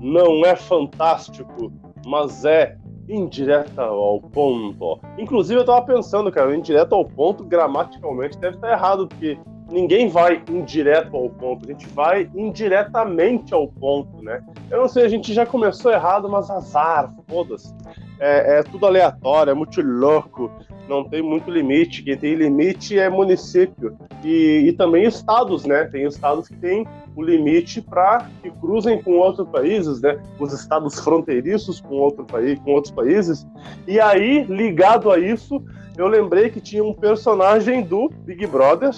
não é fantástico, mas é indireta ao ponto. Inclusive, eu tava pensando, cara, indireto ao ponto, gramaticalmente, deve estar errado, porque ninguém vai indireto ao ponto, a gente vai indiretamente ao ponto, né? Eu não sei, a gente já começou errado, mas azar, foda-se. É, é, tudo aleatório, é muito louco, não tem muito limite. Quem tem limite é município. E, e também estados, né? Tem estados que têm o limite para que cruzem com outros países, né? Os estados fronteiriços com, outro país, com outros países. E aí, ligado a isso, eu lembrei que tinha um personagem do Big Brother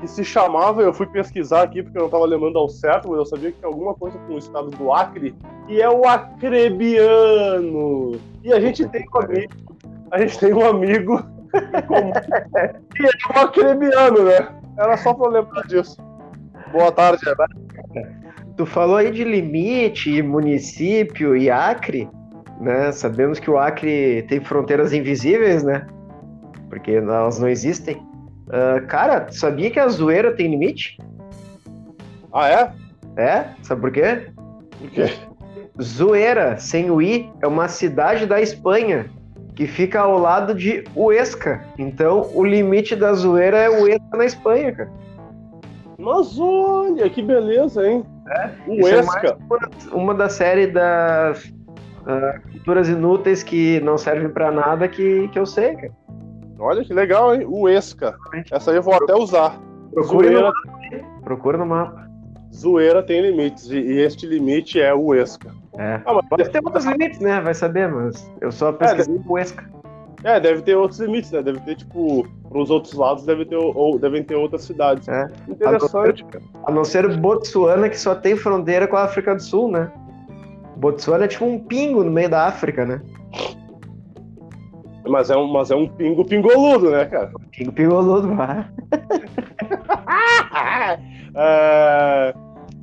que se chamava, eu fui pesquisar aqui porque eu não estava lembrando ao certo, mas eu sabia que tinha alguma coisa com o estado do Acre, e é o acrebiano. E a gente tem um amigo, a gente tem um amigo que é o acrebiano, né? Era só para lembrar disso. Boa tarde, né? Tu falou aí de limite, município e Acre, né? Sabemos que o Acre tem fronteiras invisíveis, né? Porque elas não existem. Uh, cara, sabia que a zoeira tem limite? Ah, é? É? Sabe por quê? Por quê? Zoeira, sem o I, é uma cidade da Espanha que fica ao lado de Huesca. Então, o limite da zoeira é Huesca na Espanha, cara. Mas olha, que beleza, hein? É, Huesca. É uma, uma da série das uh, culturas inúteis que não servem para nada que, que eu sei, cara. Olha que legal, hein? O Esca. Essa aí eu vou até usar. Procura Zoeira... no mapa. Procura no mapa. Zoeira tem limites, e este limite é o Esca. É. Ah, mas... Deve ter outros limites, né? Vai saber, mas eu só pesquisei é, deve... o Esca. É, deve ter outros limites, né? Deve ter, tipo, pros outros lados deve ter, ou, devem ter outras cidades. É. Interessante, a não, ser, a não ser Botsuana, que só tem fronteira com a África do Sul, né? Botsuana é tipo um pingo no meio da África, né? Mas é um, mas é um pingo pingoludo, né, cara? Pingo pingoludo, vai. é,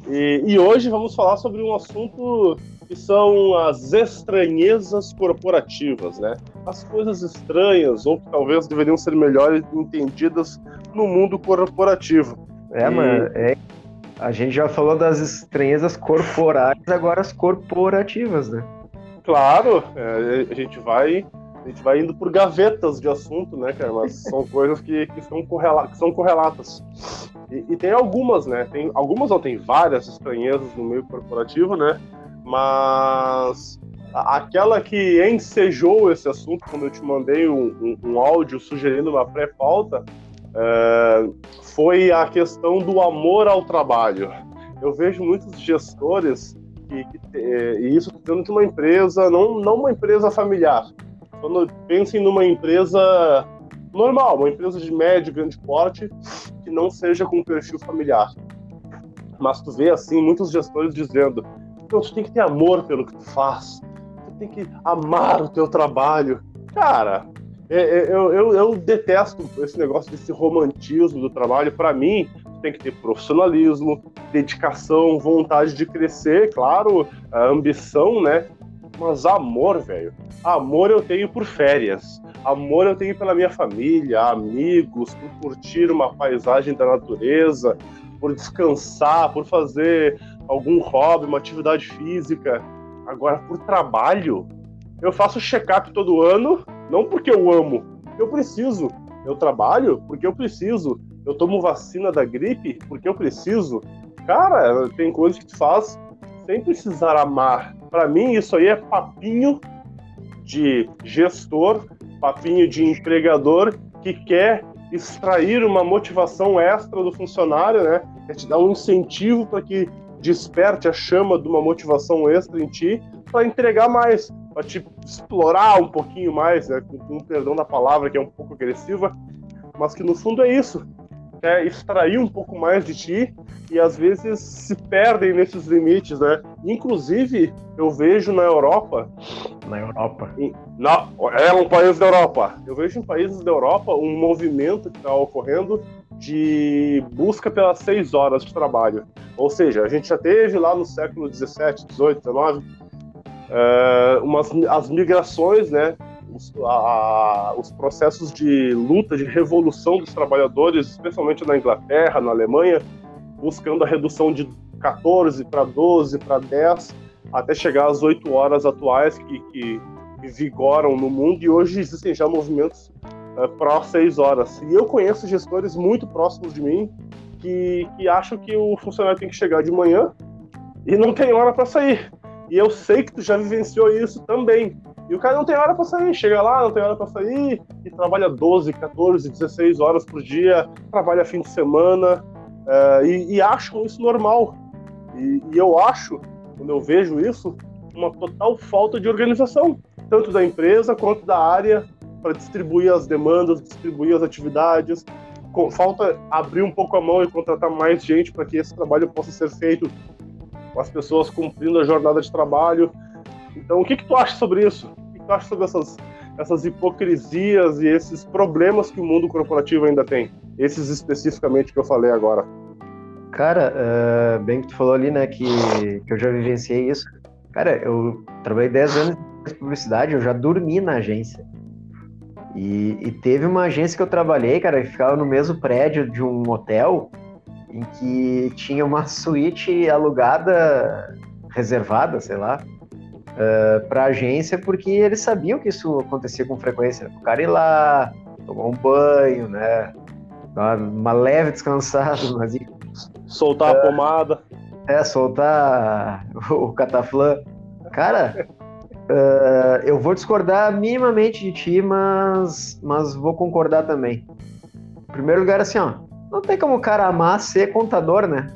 e, e hoje vamos falar sobre um assunto que são as estranhezas corporativas, né? As coisas estranhas, ou que talvez deveriam ser melhores entendidas no mundo corporativo. É, e... mano, é, a gente já falou das estranhezas corporais, agora as corporativas, né? Claro, é, a gente vai a gente vai indo por gavetas de assunto, né, cara? Mas são coisas que, que, são, correla que são correlatas. E, e, tem algumas, né? Tem algumas não tem várias estranhezas no meio corporativo, né? Mas aquela que ensejou esse assunto quando eu te mandei um, um, um áudio sugerindo uma pré-pauta é, foi a questão do amor ao trabalho. Eu vejo muitos gestores que é, e isso dentro de uma empresa, não, não uma empresa familiar, quando pensem numa empresa normal, uma empresa de médio, grande porte, que não seja com perfil familiar. Mas tu vê, assim, muitos gestores dizendo então, tu tem que ter amor pelo que tu faz, tu tem que amar o teu trabalho. Cara, é, é, eu, eu, eu detesto esse negócio desse romantismo do trabalho. Para mim, tem que ter profissionalismo, dedicação, vontade de crescer, claro, a ambição, né? Mas amor, velho. Amor eu tenho por férias. Amor eu tenho pela minha família, amigos, por curtir uma paisagem da natureza, por descansar, por fazer algum hobby, uma atividade física. Agora, por trabalho, eu faço check-up todo ano, não porque eu amo, eu preciso. Eu trabalho porque eu preciso. Eu tomo vacina da gripe porque eu preciso. Cara, tem coisas que tu faz sem precisar amar. Para mim, isso aí é papinho de gestor, papinho de empregador que quer extrair uma motivação extra do funcionário, né? Quer te dar um incentivo para que desperte a chama de uma motivação extra em ti para entregar mais, para te explorar um pouquinho mais, né? Com, com perdão da palavra que é um pouco agressiva, mas que no fundo é isso quer extrair um pouco mais de ti e às vezes se perdem nesses limites, né? Inclusive, eu vejo na Europa. Na Europa. Em, na, é um país da Europa. Eu vejo em países da Europa um movimento que está ocorrendo de busca pelas seis horas de trabalho. Ou seja, a gente já teve lá no século 17, 18, 19 umas, as migrações, né? Os, a, os processos de luta, de revolução dos trabalhadores, especialmente na Inglaterra, na Alemanha, buscando a redução de 14, para 12, para 10, até chegar às 8 horas atuais que, que, vigoram no mundo, e hoje existem já movimentos uh, pró 6 horas. E eu conheço gestores muito próximos de mim que, que acham que o funcionário tem que chegar de manhã e não tem hora para sair. E eu sei que tu já vivenciou isso também. E o cara não tem hora para sair, chega lá, não tem hora para sair, e trabalha 12, 14, 16 horas por dia, trabalha fim de semana, uh, e, e, acham isso normal. E, e, eu acho, quando eu vejo isso, uma total falta de organização, tanto da empresa quanto da área, para distribuir as demandas, distribuir as atividades. Falta abrir um pouco a mão e contratar mais gente para que esse trabalho possa ser feito com as pessoas cumprindo a jornada de trabalho. Então, o que, que tu acha sobre isso? O que, que tu acha sobre essas, essas hipocrisias e esses problemas que o mundo corporativo ainda tem? Esses especificamente que eu falei agora. Cara, uh, bem que tu falou ali, né, que, que eu já vivenciei isso. Cara, eu trabalhei 10 anos de publicidade, eu já dormi na agência. E, e, teve uma agência que eu trabalhei, cara, que ficava no mesmo prédio de um hotel, em que tinha uma suíte alugada, reservada, sei lá, uh, eh, para agência, porque eles sabiam que isso acontecia com frequência. O cara ir lá, tomar um banho, né? Dar uma leve descansada, mas. Soltar uh, a pomada. É, soltar o cataflã. Cara, uh, eu vou discordar minimamente de ti, mas, mas vou concordar também. Em primeiro lugar, assim, ó, não tem como o cara amar ser contador, né?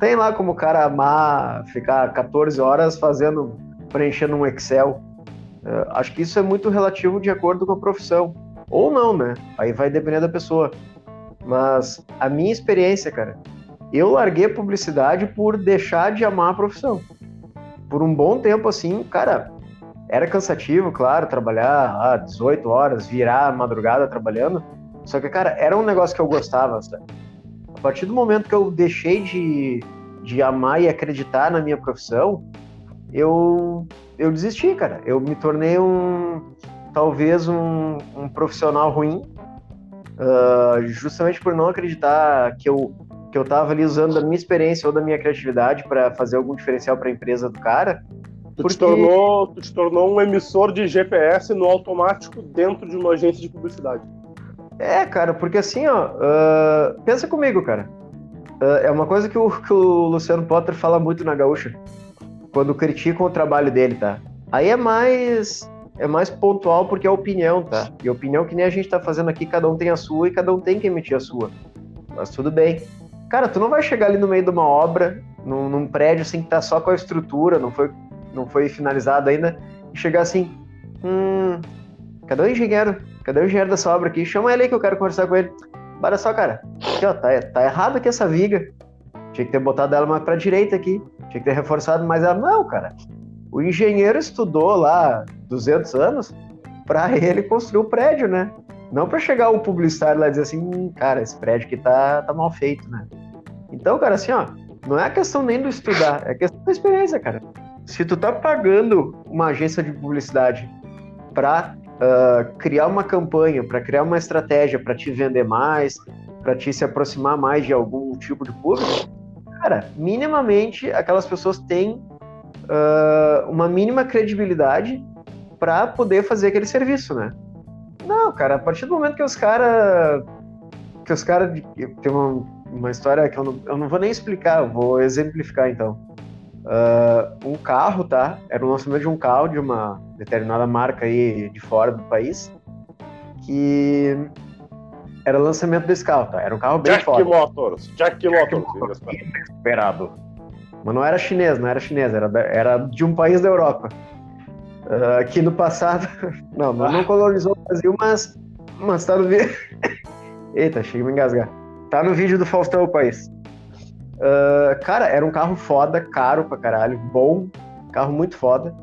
Tem lá como o cara amar ficar 14 horas fazendo, preenchendo um Excel. Uh, acho que isso é muito relativo de acordo com a profissão. Ou não, né? Aí vai depender da pessoa. Mas a minha experiência, cara, eu larguei publicidade por deixar de amar a profissão. Por um bom tempo, assim, cara, era cansativo, claro, trabalhar ah, 18 horas, virar a madrugada trabalhando, só que, cara, era um negócio que eu gostava, sabe? A partir do momento que eu deixei de, de amar e acreditar na minha profissão, eu, eu desisti, cara. Eu me tornei um, talvez um, um profissional ruim, uh, justamente por não acreditar que eu que eu tava ali usando da minha experiência ou da minha criatividade para fazer algum diferencial para a empresa do cara. Tu, porque... te tornou, tu te tornou um emissor de GPS no automático dentro de uma agência de publicidade. É, cara, porque assim, ó, uh, pensa comigo, cara. Uh, é uma coisa que o, que o Luciano Potter fala muito na Gaúcha, quando criticam o trabalho dele, tá? Aí é mais é mais pontual porque é opinião, tá? E opinião que nem a gente tá fazendo aqui, cada um tem a sua e cada um tem que emitir a sua. Mas tudo bem. Cara, tu não vai chegar ali no meio de uma obra, num, num prédio assim que tá só com a estrutura, não foi, não foi finalizado ainda, e chegar assim, hum, cadê o engenheiro? Cadê o engenheiro dessa obra aqui? Chama ele aí que eu quero conversar com ele. Para só, cara. Aqui, ó, tá, tá errado aqui essa viga. Tinha que ter botado ela mais pra direita aqui. Tinha que ter reforçado mais ela. Não, cara. O engenheiro estudou lá 200 anos para ele construir o prédio, né? Não para chegar o publicitário lá e dizer assim, hum, cara, esse prédio aqui tá, tá mal feito, né? Então, cara, assim, ó, não é a questão nem do estudar, é a questão da experiência, cara. Se tu tá pagando uma agência de publicidade para uh, criar uma campanha, para criar uma estratégia para te vender mais, para te se aproximar mais de algum tipo de público, cara, minimamente aquelas pessoas têm uh, uma mínima credibilidade para poder fazer aquele serviço, né? Não, cara, a partir do momento que os caras. Que os caras. Tem uma, uma história que eu não, eu não vou nem explicar, vou exemplificar então uh, um carro, tá? Era o lançamento de um carro de uma determinada marca aí de fora do país, que era o lançamento desse carro, tá? Era um carro bem Jack foda. Motors, Jack, Jack Motors. Esperado. Mas não era chinês, não era chinês, era, era de um país da Europa. Uh, que no passado, não, não colonizou o Brasil, mas, mas tá no vídeo. Eita, chega a me engasgar. Tá no vídeo do Faustão o país. Uh, cara, era um carro foda, caro pra caralho, bom, carro muito foda.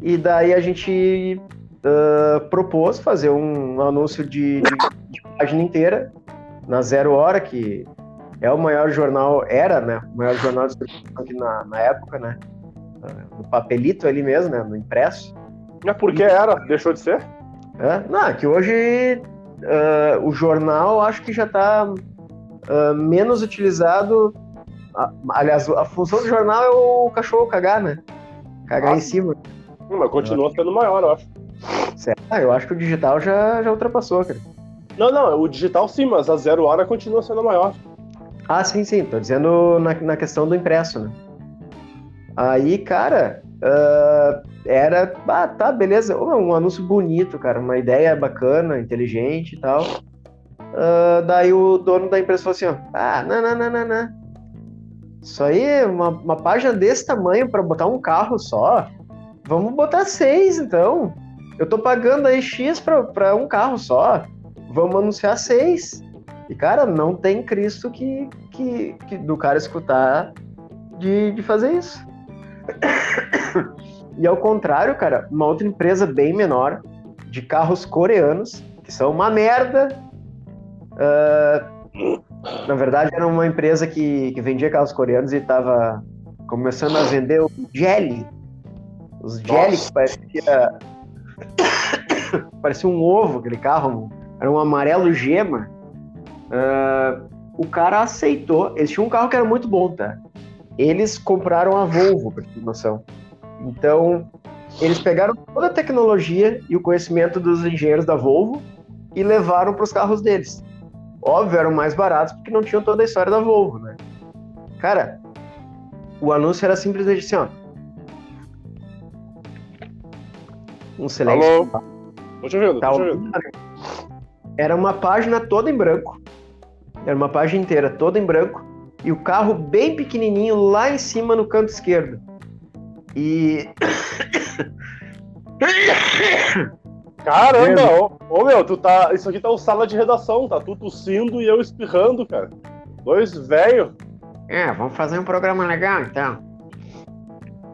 E daí a gente uh, propôs fazer um anúncio de, de, de, página inteira na Zero Hora, que é o maior jornal, era, né? O maior jornal de distribuição aqui na, na época, né? Uh, no papelito ali mesmo, né? No impresso. É porque era, deixou de ser? É? Não, que hoje uh, o jornal acho que já está uh, menos utilizado a- aliás, a função do jornal é o cachorro cagar, né? Cagar Ah. em cima. Mas continua sendo maior, eu acho. Ah, eu acho que o digital já, já ultrapassou, cara. Não, não, o digital sim, mas a zero hora continua sendo maior. Ah, sim, sim. Tô dizendo na, na questão do impresso, né? Aí, cara, ah, era. Ah, tá, beleza. Um anúncio bonito, cara. Uma ideia bacana, inteligente e tal. Ah, daí o dono da empresa falou assim: ó, ah, não, não, não, não, não. Isso aí é uma, uma página desse tamanho para botar um carro só. Vamos botar seis, então. Eu tô pagando aí X pra, pra um carro só. Vamos anunciar seis. E, cara, não tem Cristo que, que, que do cara escutar de, de fazer isso. E ao contrário, cara, uma outra empresa bem menor, de carros coreanos, que são uma merda. ah, na verdade, era uma empresa que, que vendia carros coreanos e estava começando a vender o Jelly. Os Jelly que parecia. parecia um ovo, aquele carro. Era um amarelo gema. Ah, o cara aceitou. Eles tinham um carro que era muito bom, tá? Eles compraram a Volvo, pra ter noção. Então, eles pegaram toda a tecnologia e o conhecimento dos engenheiros da Volvo e levaram para os carros deles. Óbvio, eram mais baratos porque não tinham toda a história da Volvo, né? Cara, o anúncio era simplesmente assim, ó. Um silêncio. Alô? Tô te ouvindo, Tá tô te ouvindo. ouvindo? Era uma página toda em branco. Era uma página inteira toda em branco. E o carro bem pequenininho lá em cima no canto esquerdo. E. Caramba, ô, ô, meu, tu tá. Isso aqui tá o sala de redação, tá tu tossindo e eu espirrando, cara. Dois velho. É, vamos fazer um programa legal então.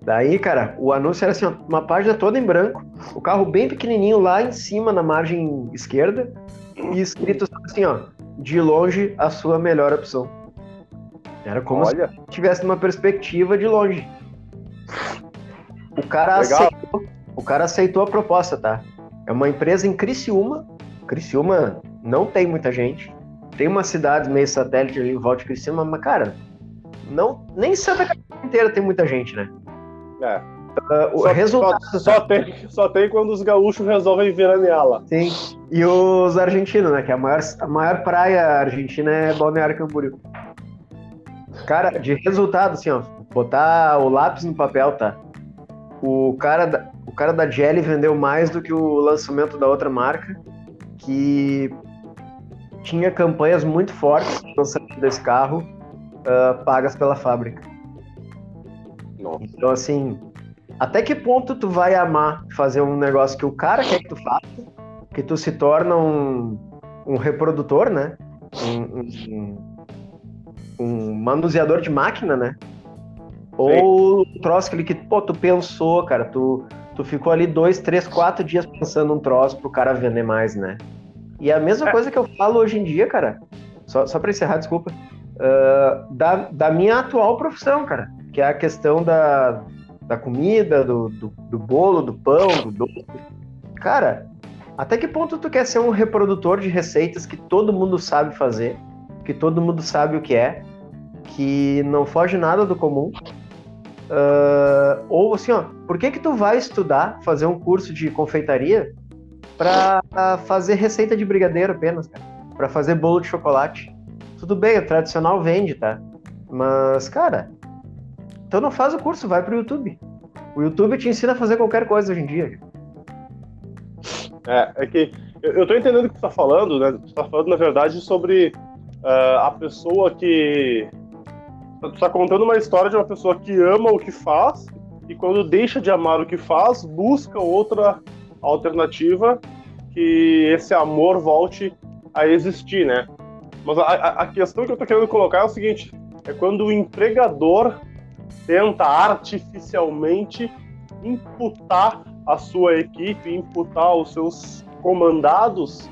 Daí, cara, o anúncio era assim, uma página toda em branco, o carro bem pequenininho lá em cima na margem esquerda e escrito assim, ó, de longe a sua melhor opção. Era como Olha, se tivesse uma perspectiva de longe. O cara Legal. aceitou, o cara aceitou a proposta, tá? É uma empresa em Criciúma. Criciúma não tem muita gente. Tem uma cidade meio satélite ali em volta de Criciúma, mas cara, não nem Santa Catarina inteira tem muita gente, né? É. Ah, o Só, resultado só, só tem, só tem quando os gaúchos resolvem veranear lá. Sim. E os argentinos, né? Que a maior, a maior praia argentina é Balneário Camboriú. Cara, de resultado, assim, ó, botar o lápis no papel, tá? O cara da, o cara da Jelly vendeu mais do que o lançamento da outra marca, que tinha campanhas muito fortes no lançamento desse carro, ah, pagas pela fábrica. Nossa. Então, assim, até que ponto tu vai amar fazer um negócio que o cara quer que tu faça, que tu se torna um, um reprodutor, né? Um, um, um manuseador de máquina, né? Ou um troço que, pô, tu pensou, cara, tu, tu ficou ali dois, três, quatro dias pensando um troço pro cara vender mais, né? E a mesma É. coisa que eu falo hoje em dia, cara, só, só pra encerrar, desculpa, ah, da, da minha atual profissão, cara, que é a questão da, da comida, do, do, do bolo, do pão, do doce. Cara, até que ponto tu quer ser um reprodutor de receitas que todo mundo sabe fazer, que todo mundo sabe o que é, que não foge nada do comum? Ah, ou assim, ó, por que que tu vai estudar, fazer um curso de confeitaria para fazer receita de brigadeiro apenas, cara? Para fazer bolo de chocolate? Tudo bem, o tradicional vende, tá? Mas, cara, então não faz o curso, vai pro YouTube. O YouTube te ensina a fazer qualquer coisa hoje em dia. É, é que eu, eu tô entendendo o que tu tá falando, né? Tu tá falando, na verdade, sobre ah, a pessoa que. Tu tá contando uma história de uma pessoa que ama o que faz e quando deixa de amar o que faz, busca outra alternativa que esse amor volte a existir, né? Mas a- a questão que eu tô querendo colocar é o seguinte: é quando o empregador tenta artificialmente imputar a sua equipe, imputar os seus comandados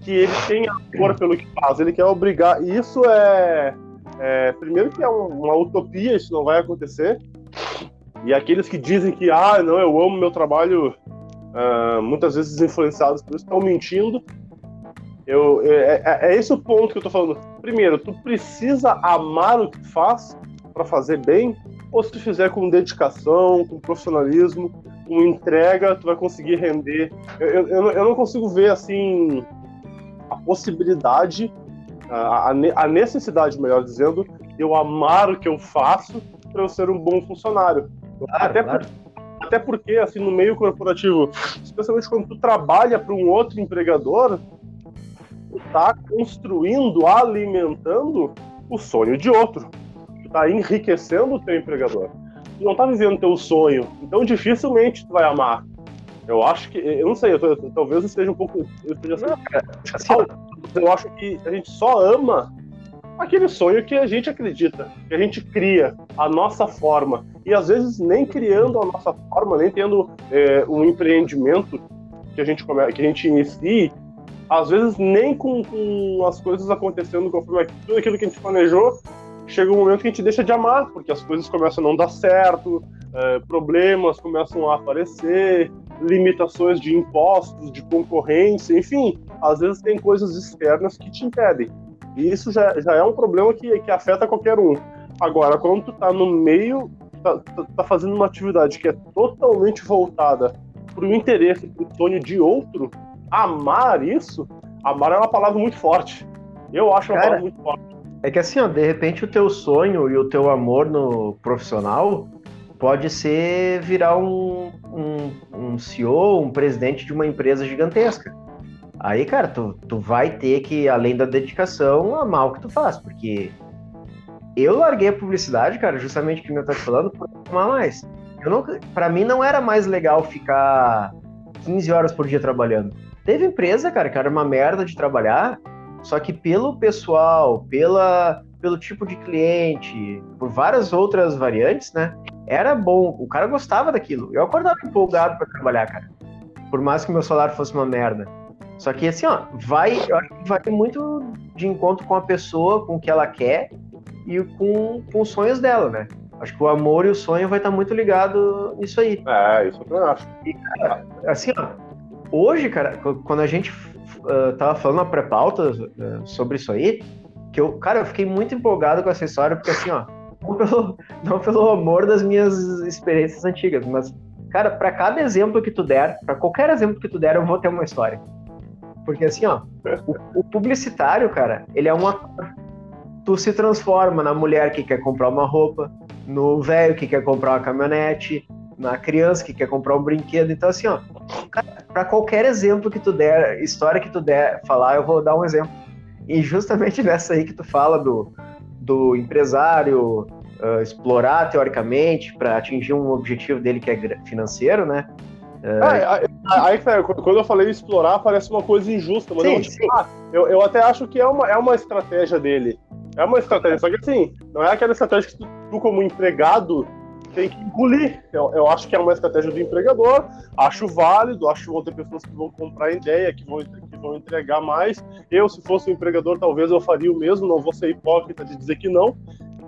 que ele tem amor pelo que faz, ele quer obrigar. E isso é, é, primeiro que é um- uma utopia, isso não vai acontecer. E aqueles que dizem que ah, não, eu amo meu trabalho, ah, muitas vezes influenciados por isso, estão mentindo. Eu, é, é- é esse o ponto que eu tô falando. Primeiro, tu precisa amar o que faz, para fazer bem, ou se tu fizer com dedicação, com profissionalismo, com entrega, tu vai conseguir render. Eu, eu, eu não consigo ver assim a possibilidade, a, a necessidade, melhor dizendo, de eu amar o que eu faço para eu ser um bom funcionário. Claro, até, claro. Por, até porque, assim, no meio corporativo, especialmente quando tu trabalha para um outro empregador, tu tá construindo, alimentando o sonho de outro. Tu tá enriquecendo o teu empregador. Tu não tá vivendo teu sonho. Então dificilmente tu vai amar. Eu acho que. Eu não sei, eu, eu, talvez eu esteja um pouco. Eu, esteja não, cara, assim, eu acho que a gente só ama aquele sonho que a gente acredita, que a gente cria a nossa forma. E às vezes nem criando a nossa forma, nem tendo é, um empreendimento que a gente come, que a gente inicie, às vezes nem com, com as coisas acontecendo conforme tudo aquilo que a gente planejou, chega um momento que a gente deixa de amar, porque as coisas começam a não dar certo, é, problemas começam a aparecer, limitações de impostos, de concorrência, enfim, às vezes tem coisas externas que te impedem. E isso já, já é um problema que, que afeta qualquer um. Agora, quando tu tá no meio, tá, tá, tá fazendo uma atividade que é totalmente voltada para o interesse, para o sonho de outro, amar isso, amar é uma palavra muito forte. Eu acho uma Cara, palavra muito forte. É que assim, ó, de repente o teu sonho e o teu amor no profissional pode ser virar um, um, um CEO, um presidente de uma empresa gigantesca. Aí, cara, tu, tu vai ter que, além da dedicação, amar o que tu faz, porque eu larguei a publicidade, cara, justamente que eu tô te falando, por amar mais. Eu não, pra mim não era mais legal ficar 15 horas por dia trabalhando. Teve empresa, cara, que era uma merda de trabalhar, só que pelo pessoal, pela, pelo tipo de cliente, por várias outras variantes, né? Era bom, o cara gostava daquilo. Eu acordava empolgado para trabalhar, cara. Por mais que meu salário fosse uma merda. Só que assim, ó, vai, eu acho que vai muito de encontro com a pessoa, com o que ela quer e com, com os sonhos dela, né? Acho que o amor e o sonho vai estar muito ligado nisso aí. É, isso eu acho. E, cara, assim, ó, hoje, cara, quando a gente uh, tava falando na pré-pauta uh, sobre isso aí, que eu, cara, eu fiquei muito empolgado com essa história, porque assim, ó, não pelo, não pelo amor das minhas experiências antigas, mas, cara, para cada exemplo que tu der, para qualquer exemplo que tu der, eu vou ter uma história. Porque assim, ó, o, o publicitário, cara, ele é uma. Tu se transforma na mulher que quer comprar uma roupa, no velho que quer comprar uma caminhonete, na criança que quer comprar um brinquedo. Então, assim, ó, para qualquer exemplo que tu der, história que tu der falar, eu vou dar um exemplo. E justamente nessa aí que tu fala do, do empresário uh, explorar teoricamente para atingir um objetivo dele que é financeiro, né? É, aí, quando eu falei explorar, parece uma coisa injusta, mas sim, eu, tipo, ah, eu, eu, até acho que é uma, é uma estratégia dele. É uma estratégia, só que assim, não é aquela estratégia que tu, tu como empregado, tem que engolir. Eu, eu, acho que é uma estratégia do empregador, acho válido, acho que vão ter pessoas que vão comprar ideia, que vão, que vão entregar mais. Eu, se fosse um empregador, talvez eu faria o mesmo, não vou ser hipócrita de dizer que não,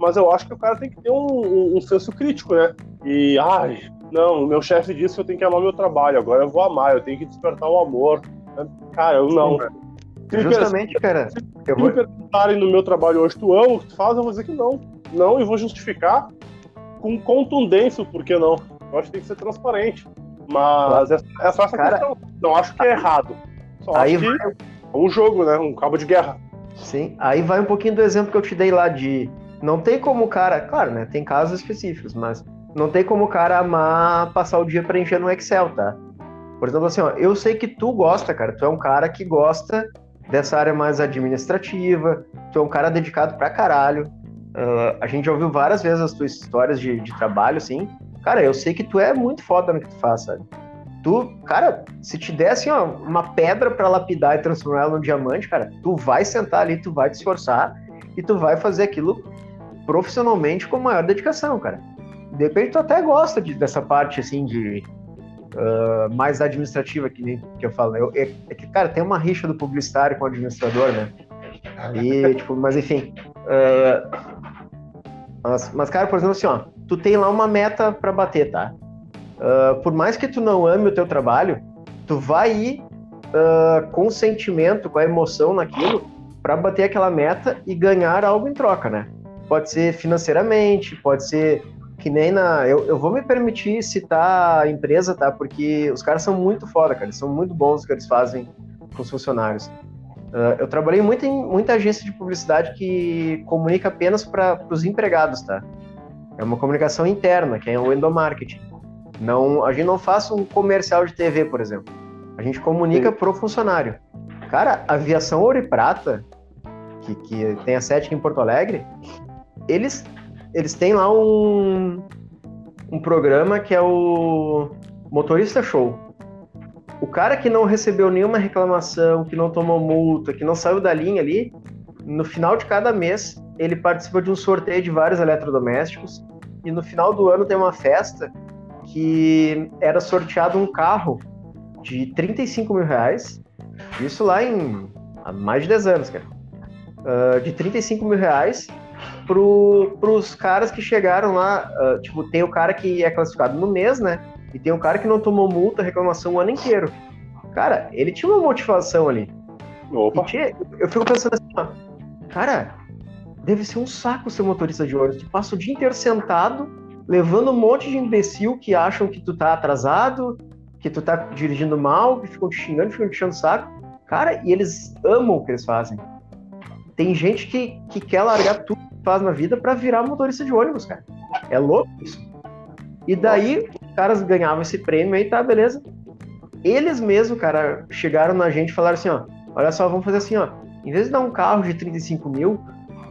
mas eu acho que o cara tem que ter um, um, um senso crítico, né? E, ai, não, meu chefe disse que eu tenho que amar meu trabalho, agora eu vou amar, eu tenho que despertar o amor. Cara, eu não. Se Justamente, me cara. Se eu me vou... perguntarem no meu trabalho hoje, tu ama o que tu faz, eu vou dizer que não. Não, e vou justificar com contundência o porquê não. Eu acho que tem que ser transparente. Mas é, é só essa cara, questão. Não acho que é errado. Só aí acho vai... que é um jogo, né? Um cabo de guerra. Sim, aí vai um pouquinho do exemplo que eu te dei lá de. Não tem como o cara. Claro, né? Tem casos específicos, mas não tem como o cara amar passar o dia preenchendo no Excel, tá? Por exemplo, assim, ó, eu sei que tu gosta, cara. Tu é um cara que gosta dessa área mais administrativa, tu é um cara dedicado pra caralho. Uh, a gente já ouviu várias vezes as tuas histórias de, de trabalho, assim. Cara, eu sei que tu é muito foda no que tu faz, sabe? Tu, cara, se te desse ó, uma pedra para lapidar e transformar ela num diamante, cara, tu vai sentar ali, tu vai te esforçar e tu vai fazer aquilo profissionalmente com maior dedicação, cara de repente tu até gosta de, dessa parte assim de uh, mais administrativa que, que eu falo. Né? Eu, é, é, que, cara, tem uma rixa do publicitário com o administrador, né? E, tipo, mas enfim. Uh, mas, mas, cara, por exemplo, assim, ó, tu tem lá uma meta para bater, tá? Uh, por mais que tu não ame o teu trabalho, tu vai ir uh, com o sentimento, com a emoção naquilo, para bater aquela meta e ganhar algo em troca, né? pode ser financeiramente, pode ser que nem na. Eu, eu vou me permitir citar a empresa, tá? Porque os caras são muito foda, cara. Eles são muito bons no que eles fazem com os funcionários. Uh, eu trabalhei muito em muita agência de publicidade que comunica apenas para os empregados, tá? É uma comunicação interna, que é o endomarketing. Não, a gente não faz um comercial de TV, por exemplo. A gente comunica Sim. pro funcionário. Cara, aviação Ouro e Prata, que, que tem a sede aqui em Porto Alegre, eles eles têm lá um, um programa que é o Motorista Show. O cara que não recebeu nenhuma reclamação, que não tomou multa, que não saiu da linha ali, no final de cada mês ele participa de um sorteio de vários eletrodomésticos e no final do ano tem uma festa que era sorteado um carro de 35 mil reais, isso lá em há mais de 10 anos, cara. Uh, de 35 mil reais para os caras que chegaram lá. Uh, tipo, tem o cara que é classificado no mês, né? E tem o cara que não tomou multa, reclamação o ano inteiro. Cara, ele tinha uma motivação ali. Opa. Tinha, eu fico pensando assim, ó, cara, deve ser um saco ser motorista de ônibus. Tu passa o dia inteiro sentado, levando um monte de imbecil que acham que tu tá atrasado, que tu tá dirigindo mal, que ficam te xingando, ficam te enchendo o saco. Cara, e eles amam o que eles fazem. Tem gente que, que quer largar tudo faz na vida para virar motorista de ônibus, cara. É louco isso. E daí caras ganhavam esse prêmio aí, tá, beleza. Eles mesmos, cara, chegaram na gente e falaram assim, ó, olha só, vamos fazer assim, ó, em vez de dar um carro de 35 mil,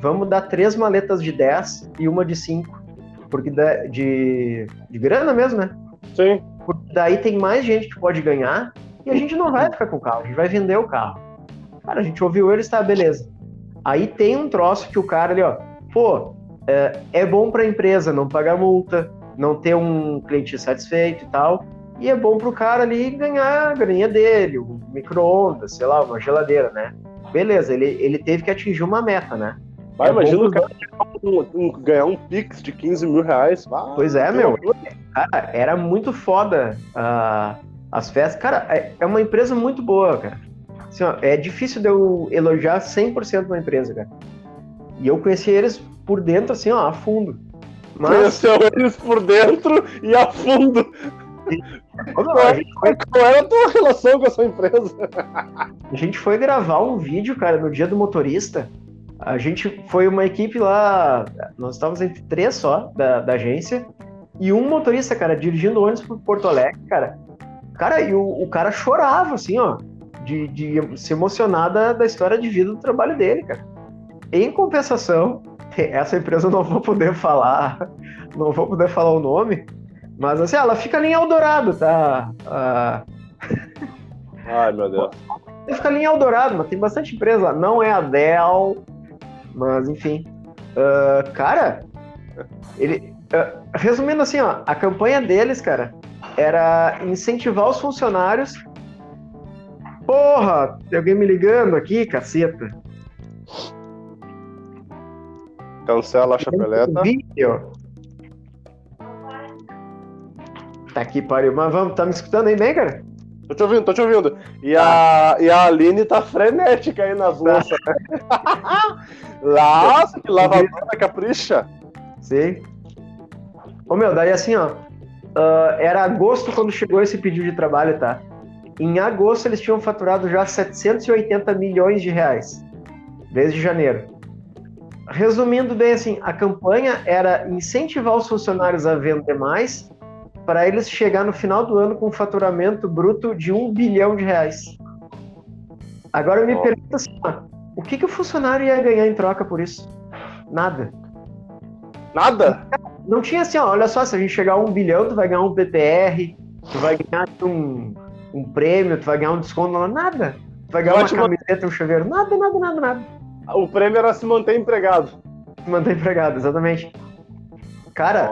vamos dar três maletas de 10 e uma de 5. Porque de, de, de grana mesmo, né? Sim. Porque daí tem mais gente que pode ganhar e a gente não vai ficar com o carro, a gente vai vender o carro. Cara, a gente ouviu eles, tá, beleza. Aí tem um troço que o cara ali, ó, pô, é, é bom para a empresa não pagar multa, não ter um cliente satisfeito e tal. E é bom para o cara ali ganhar a graninha dele, um micro-ondas, sei lá, uma geladeira, né? Beleza, ele, ele teve que atingir uma meta, né? Vai, é imagina o cara ganhar um Pix de 15 mil reais. pois é, meu. Cara, era muito foda uh, as festas. Cara, é, é, uma empresa muito boa, cara. Assim, ó, é difícil de eu elogiar 100% uma empresa, cara. E eu conheci eles por dentro, assim, ó, a fundo. Mas... Conheceu eles por dentro e a fundo. Qual, é, qual era a tua relação com essa empresa? A gente foi gravar um vídeo, cara, no dia do motorista. A gente foi uma equipe lá, nós estávamos entre três só da, da agência, e um motorista, cara, dirigindo ônibus por Porto Alegre, cara. Cara, e o, o cara chorava, assim, ó, de, de se emocionar da, da história de vida do trabalho dele, cara. Em compensação, essa empresa eu não vou poder falar, não vou poder falar o nome, mas assim, ela fica ali em Eldorado, tá? Ah... Ai, meu Deus. Ela fica ali em Eldorado, mas tem bastante empresa. Não é a Dell, mas enfim. Uh, cara, ele. Uh, resumindo assim, ó, a campanha deles, cara, era incentivar os funcionários. Porra, tem alguém me ligando aqui, caceta. Cancela a chapeleta. Vídeo. Tá aqui, pariu. Mas vamos, tá me escutando aí bem, cara? Tô te ouvindo, tô te ouvindo. E a, e a Aline tá frenética aí nas louças. Lá, que lavadora capricha. Sim. Ô meu, daí assim, ó. Uh, era agosto quando chegou esse pedido de trabalho, tá? Em agosto eles tinham faturado já 780 milhões de reais. Desde janeiro. Resumindo bem assim, a campanha era incentivar os funcionários a vender mais para eles chegar no final do ano com um faturamento bruto de um bilhão de reais. Agora eu me pergunto assim, o que, que o funcionário ia ganhar em troca por isso? Nada. Nada? Não tinha assim, ó, olha só, se a gente chegar a um bilhão, tu vai ganhar um PTR, tu vai ganhar um, um prêmio, tu vai ganhar um desconto, nada. Tu vai ganhar uma camiseta, um chuveiro, nada, nada, nada, nada. O prêmio era se manter empregado. Se manter empregado, exatamente. Cara,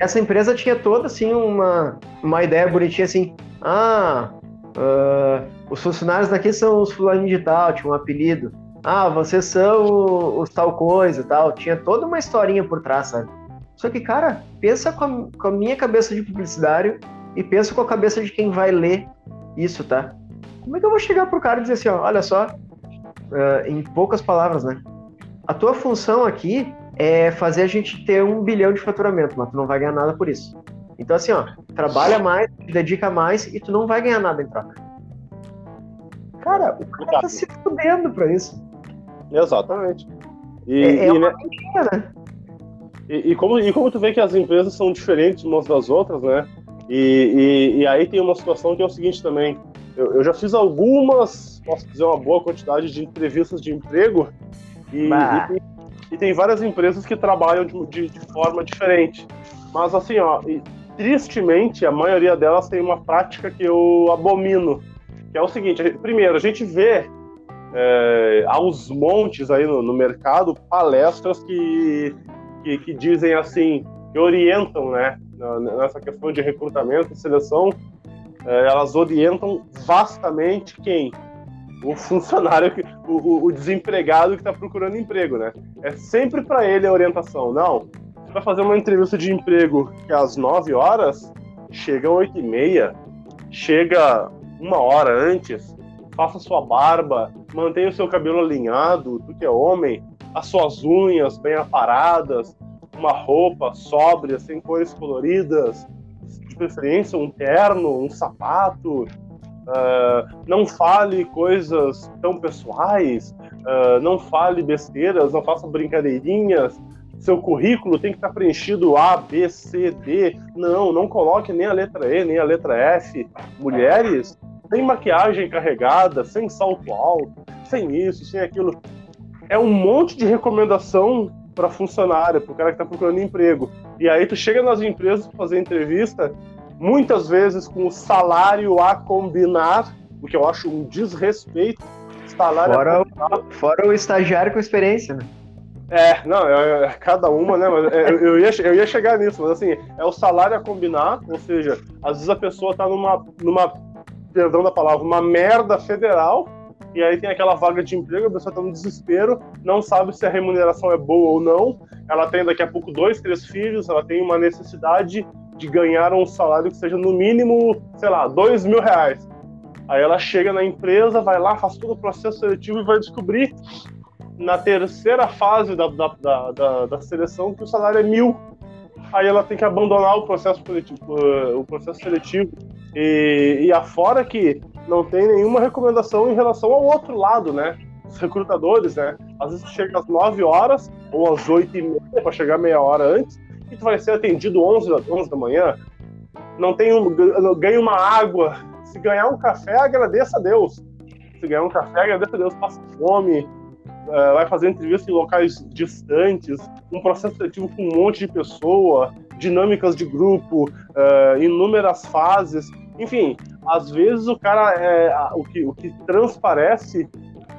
essa empresa tinha toda assim uma, uma ideia bonitinha assim. Ah, uh, os funcionários daqui são os fulaninhos de tal, tinha um apelido. Ah, vocês são os tal coisa tal. Tinha toda uma historinha por trás, sabe? Só que, cara, pensa com a, com a minha cabeça de publicitário e pensa com a cabeça de quem vai ler isso, tá? Como é que eu vou chegar pro cara e dizer assim, ó, olha só, uh, em poucas palavras, né? A tua função aqui é fazer a gente ter um bilhão de faturamento, mas tu não vai ganhar nada por isso. Então, assim, ó, trabalha mais, dedica mais e tu não vai ganhar nada em troca. Cara, o cara tá se fudendo pra isso. Exatamente. E, é, é e, uma né, mentira, né? E, e, como, e como tu vê que as empresas são diferentes umas das outras, né? E, e, e aí tem uma situação que é o seguinte também. Eu, eu, já fiz algumas, posso dizer, uma boa quantidade de entrevistas de emprego e, e tem, e, tem, várias empresas que trabalham de, de, de forma diferente. Mas assim, ó, tristemente, a maioria delas tem uma prática que eu abomino, que é o seguinte: primeiro, a gente vê é, aos montes aí no, no mercado palestras que, que, que, dizem assim, que orientam, né, nessa questão de recrutamento e seleção, elas orientam vastamente quem? O funcionário, o, o desempregado que está procurando emprego, né? É sempre para ele a orientação. Não, para fazer uma entrevista de emprego que é às 9 horas, chega às 8 e meia, chega uma hora antes, faça sua barba, mantenha o seu cabelo alinhado, tu que é homem, as suas unhas bem aparadas, uma roupa sóbria, sem cores coloridas, de preferência um terno, um sapato, uh, não fale coisas tão pessoais, uh, não fale besteiras, não faça brincadeirinhas, seu currículo tem que estar preenchido A, B, C, D. Não, não coloque nem a letra E, nem a letra F. Mulheres, sem maquiagem carregada, sem salto alto, sem isso, sem aquilo. É um monte de recomendação para funcionário, para o cara que está procurando emprego. E aí tu chega nas empresas para fazer entrevista, muitas vezes com o salário a combinar, o que eu acho um desrespeito. Salário fora, o, fora o estagiário com experiência, né? É, não, é, é, cada uma, né? Mas é, eu, eu, ia, eu ia chegar nisso, mas assim, é o salário a combinar, ou seja, às vezes a pessoa tá numa, numa perdão da palavra, uma merda federal, e aí tem aquela vaga de emprego, a pessoa tá no desespero, não sabe se a remuneração é boa ou não, ela tem daqui a pouco dois, três filhos, ela tem uma necessidade de ganhar um salário que seja no mínimo, sei lá, dois mil reais. Aí ela chega na empresa, vai lá, faz todo o processo seletivo e vai descobrir na terceira fase da, da, da, da, seleção que o salário é mil. Aí ela tem que abandonar o processo seletivo, o processo seletivo. E, e afora que não tem nenhuma recomendação em relação ao outro lado, né? Os recrutadores, né? Às vezes chega às 9 horas ou às 8 e meia para chegar meia hora antes e tu vai ser atendido 11, 11 da manhã. Não tem um, ganha uma água. Se ganhar um café, agradeça a Deus. Se ganhar um café, agradeça a Deus. Passa fome, uh, vai fazer entrevista em locais distantes, um processo seletivo com um monte de pessoa, dinâmicas de grupo, uh, inúmeras fases. Enfim, às vezes o cara é, o, que, o que transparece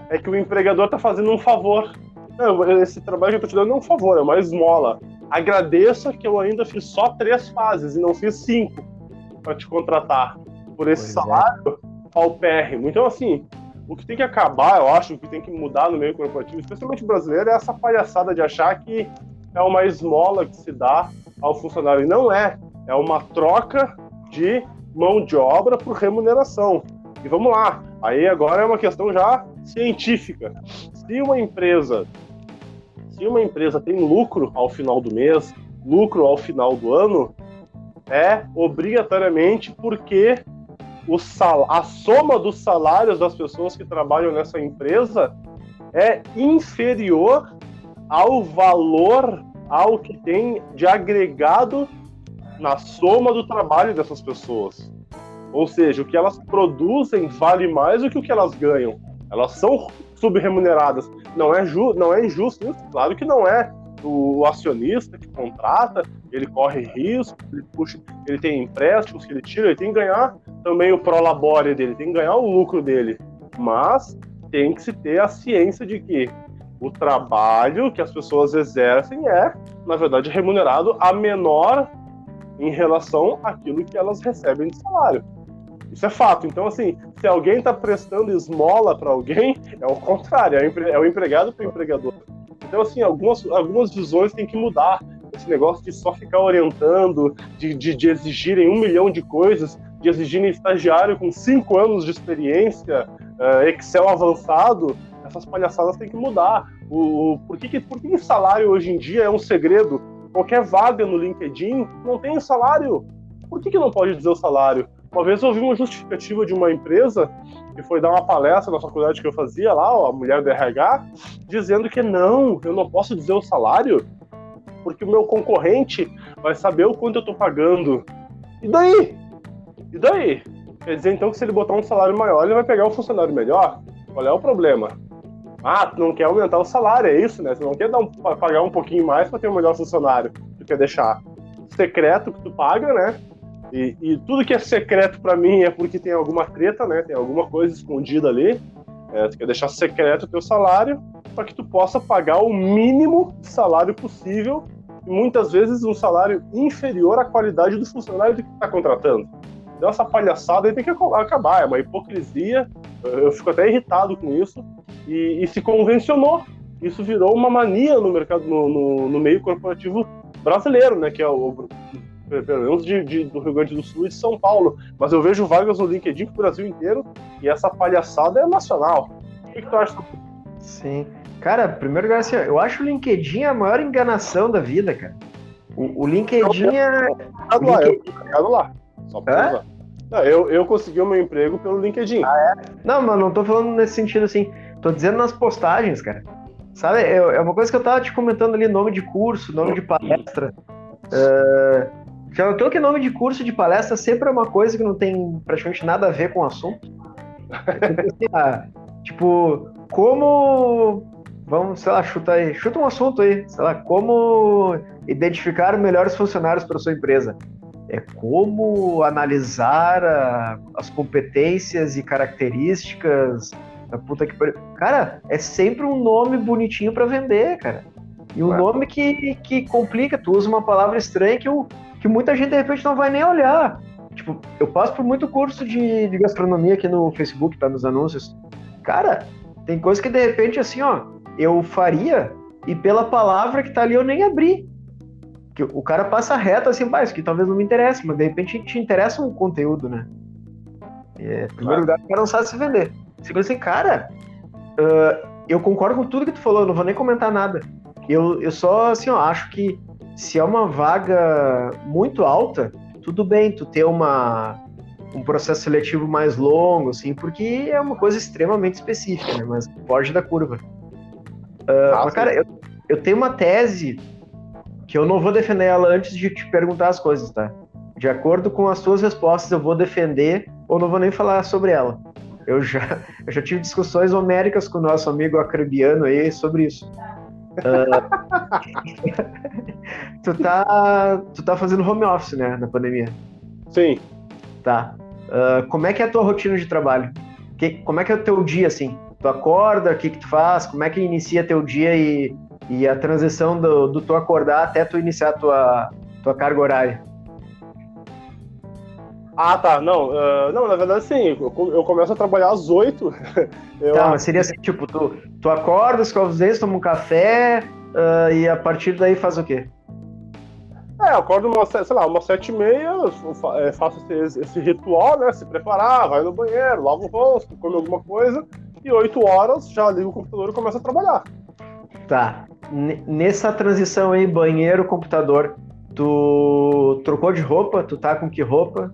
é que o empregador está fazendo um favor. Não, esse trabalho que eu estou te dando é um favor, é uma esmola. Agradeça que eu ainda fiz só três fases e não fiz cinco para te contratar por esse pois é. salário é. paupérrimo. Então, assim, o que tem que acabar, eu acho, o que tem que mudar no meio corporativo, especialmente brasileiro, é essa palhaçada de achar que é uma esmola que se dá ao funcionário. E não é. É uma troca de mão de obra por remuneração. E vamos lá. Aí agora é uma questão já científica. Se uma empresa, se uma empresa tem lucro ao final do mês, lucro ao final do ano, é obrigatoriamente porque o sal, a soma dos salários das pessoas que trabalham nessa empresa é inferior ao valor, ao que tem de agregado na soma do trabalho dessas pessoas. Ou seja, o que elas produzem vale mais do que o que elas ganham. Elas são subremuneradas. Não é, ju não é injusto isso? Claro que não é o acionista que contrata, ele corre risco, ele, puxa, ele tem empréstimos que ele tira, ele tem que ganhar também o prolabore dele, tem que ganhar o lucro dele. Mas tem que se ter a ciência de que o trabalho que as pessoas exercem é, na verdade, remunerado a menor em relação àquilo que elas recebem de salário. Isso é fato. Então, assim, se alguém está prestando esmola para alguém, é o contrário, é o empregado para o empregador. Então, assim, algumas, algumas visões têm que mudar. Esse negócio de só ficar orientando, de, de, de exigirem um milhão de coisas, de exigirem estagiário com cinco anos de experiência, uh, Excel avançado, essas palhaçadas têm que mudar. O, o, por, que, que, por que o salário hoje em dia é um segredo? Qualquer vaga no LinkedIn não tem salário. Por que, que não pode dizer o salário? Uma vez eu ouvi uma justificativa de uma empresa que foi dar uma palestra na faculdade que eu fazia lá, ó, a mulher do RH, dizendo que não, eu não posso dizer o salário, porque o meu concorrente vai saber o quanto eu tô pagando. E daí? E daí? Quer dizer então que se ele botar um salário maior, ele vai pegar um funcionário melhor? Qual é o problema? Ah, tu não quer aumentar o salário, é isso, né? Tu não quer dar um, pagar um pouquinho mais para ter um melhor funcionário. Tu quer deixar secreto que tu paga, né? E, e tudo que é secreto para mim é porque tem alguma treta, né? Tem alguma coisa escondida ali. É, tu quer deixar secreto o teu salário para que tu possa pagar o mínimo de salário possível e muitas vezes um salário inferior à qualidade do funcionário que está contratando. Então essa palhaçada aí tem que acabar, é uma hipocrisia. Eu fico até irritado com isso e, e se convencionou. Isso virou uma mania no mercado, no, no, no meio corporativo brasileiro, né? Que é o pelo menos de, de, do Rio Grande do Sul e de São Paulo. Mas eu vejo vagas no LinkedIn pro Brasil inteiro e essa palhaçada é nacional. O que, que tu acha? Sim. Cara, primeiro lugar, assim, eu acho o LinkedIn a maior enganação da vida, cara. O, o LinkedIn é. Tá lá, LinkedIn... eu lá. Só pra não, eu, eu consegui o meu emprego pelo LinkedIn. Ah, é? Não, mas não tô falando nesse sentido assim. Tô dizendo nas postagens, cara. Sabe, é, é uma coisa que eu tava te comentando ali, nome de curso, nome de palestra. Uh, notou que nome de curso de palestra sempre é uma coisa que não tem praticamente nada a ver com o assunto? ah, tipo, como. Vamos, sei lá, chuta aí. Chuta um assunto aí. Sei lá, como identificar melhores funcionários para sua empresa. É como analisar a, as competências e características da puta que. Cara, é sempre um nome bonitinho para vender, cara. E um nome que, que complica. Tu usa uma palavra estranha que, o, que muita gente de repente não vai nem olhar. Tipo, eu passo por muito curso de, de gastronomia aqui no Facebook, tá nos anúncios. Cara, tem coisa que de repente, assim, ó, eu faria e pela palavra que tá ali eu nem abri. Que o cara passa reto assim, mas que talvez não me interesse, mas de repente te interessa um conteúdo, né? É, em primeiro lugar, o cara não sabe se vender. Segundo assim, cara, uh, eu concordo com tudo que tu falou, eu não vou nem comentar nada. Eu, eu só, assim, ó, acho que se é uma vaga muito alta, tudo bem tu ter uma, um processo seletivo mais longo, assim, porque é uma coisa extremamente específica, né? Mas foge da curva. Uh, mas, cara, eu, eu tenho uma tese que eu não vou defender ela antes de te perguntar as coisas, tá? De acordo com as suas respostas, eu vou defender ou não vou nem falar sobre ela. Eu já, eu já tive discussões homéricas com o nosso amigo acrebiano aí sobre isso. Uh, tu, tá, tu tá fazendo home office, né, na pandemia? Sim. Tá. Uh, como é que é a tua rotina de trabalho? Que, como é que é o teu dia, assim? Tu acorda, o que que tu faz? Como é que inicia teu dia e, e a transição do, do tu acordar até tu iniciar a tua, tua carga horária? Ah, tá. Não, uh, não na verdade, sim. Eu, eu, começo a trabalhar às oito. Tá, mas seria assim, tipo, tu, tu acorda, escova os dentes, toma um café uh, e a partir daí faz o quê? É, eu acordo uma, sei lá, umas sete e meia, é, faço esse, esse, ritual, né? Se preparar, vai no banheiro, lavo o rosto, come alguma coisa, e oito horas já ligo o computador e começo a trabalhar. Tá. N nessa transição aí, banheiro, computador, tu trocou de roupa? Tu tá com que roupa?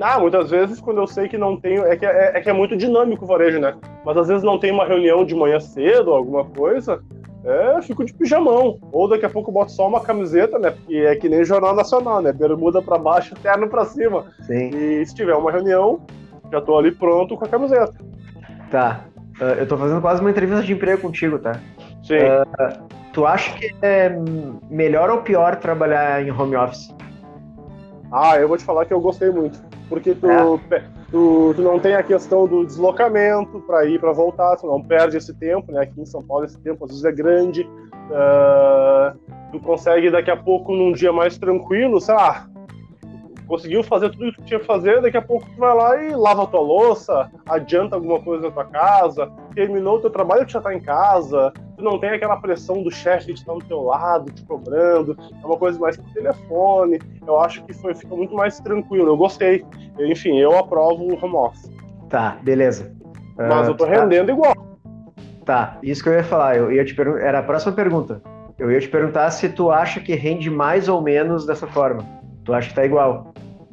Ah, muitas vezes quando eu sei que não tenho. É que é, é que é muito dinâmico o varejo, né? Mas às vezes não tem uma reunião de manhã cedo, alguma coisa. É, fico de pijamão. Ou daqui a pouco boto só uma camiseta, né? Porque é que nem Jornal Nacional, né? Bermuda para baixo, terno para cima. Sim. E se tiver uma reunião, já tô ali pronto com a camiseta. Tá. Uh, eu tô fazendo quase uma entrevista de emprego contigo, tá? Sim. Uh, tu acha que é melhor ou pior trabalhar em home office? Ah, eu vou te falar que eu gostei muito porque tu, é. tu, tu, não tem a questão do deslocamento para ir para voltar, tu não perde esse tempo, né? Aqui em São Paulo esse tempo às vezes é grande. Uh, tu consegue daqui a pouco num dia mais tranquilo, sei lá, conseguiu fazer tudo o que tinha que fazer, daqui a pouco tu vai lá e lava a tua louça, adianta alguma coisa na tua casa, terminou o teu trabalho, tu já tá em casa, tu não tem aquela pressão do chefe de estar do teu lado, te cobrando, é uma coisa mais por telefone, eu acho que foi, fica muito mais tranquilo, eu gostei. Enfim, eu aprovo o home office. Tá, beleza. Mas uh, eu tô tá. rendendo igual. Tá, isso que eu ia falar. Eu ia te perguntar. Era a próxima pergunta. Eu ia te perguntar se tu acha que rende mais ou menos dessa forma. Tu acha que tá igual?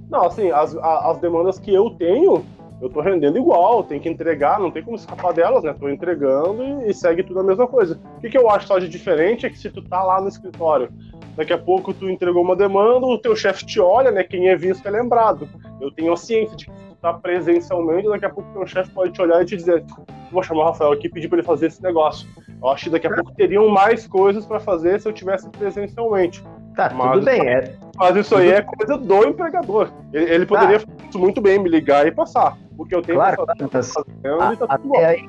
Não, assim, as, as demandas que eu tenho, eu tô rendendo igual, tem que entregar, não tem como escapar delas, né? Tô entregando e, e segue tudo a mesma coisa. O que, que eu acho só de diferente é que se tu tá lá no escritório, daqui a pouco tu entregou uma demanda, o teu chefe te olha, né? Quem é visto é lembrado. Eu tenho a ciência de que tu tá presencialmente, daqui a pouco teu chefe pode te olhar e te dizer, vou chamar o Rafael aqui e pedir para ele fazer esse negócio. Eu acho que daqui a pouco teriam mais coisas para fazer se eu tivesse presencialmente. Tá, mas, tudo bem. É... Mas isso aí é coisa do empregador. Ele, ele poderia tá. muito bem me ligar e passar. Porque eu tenho claro, fazer, tá, tá até, aí,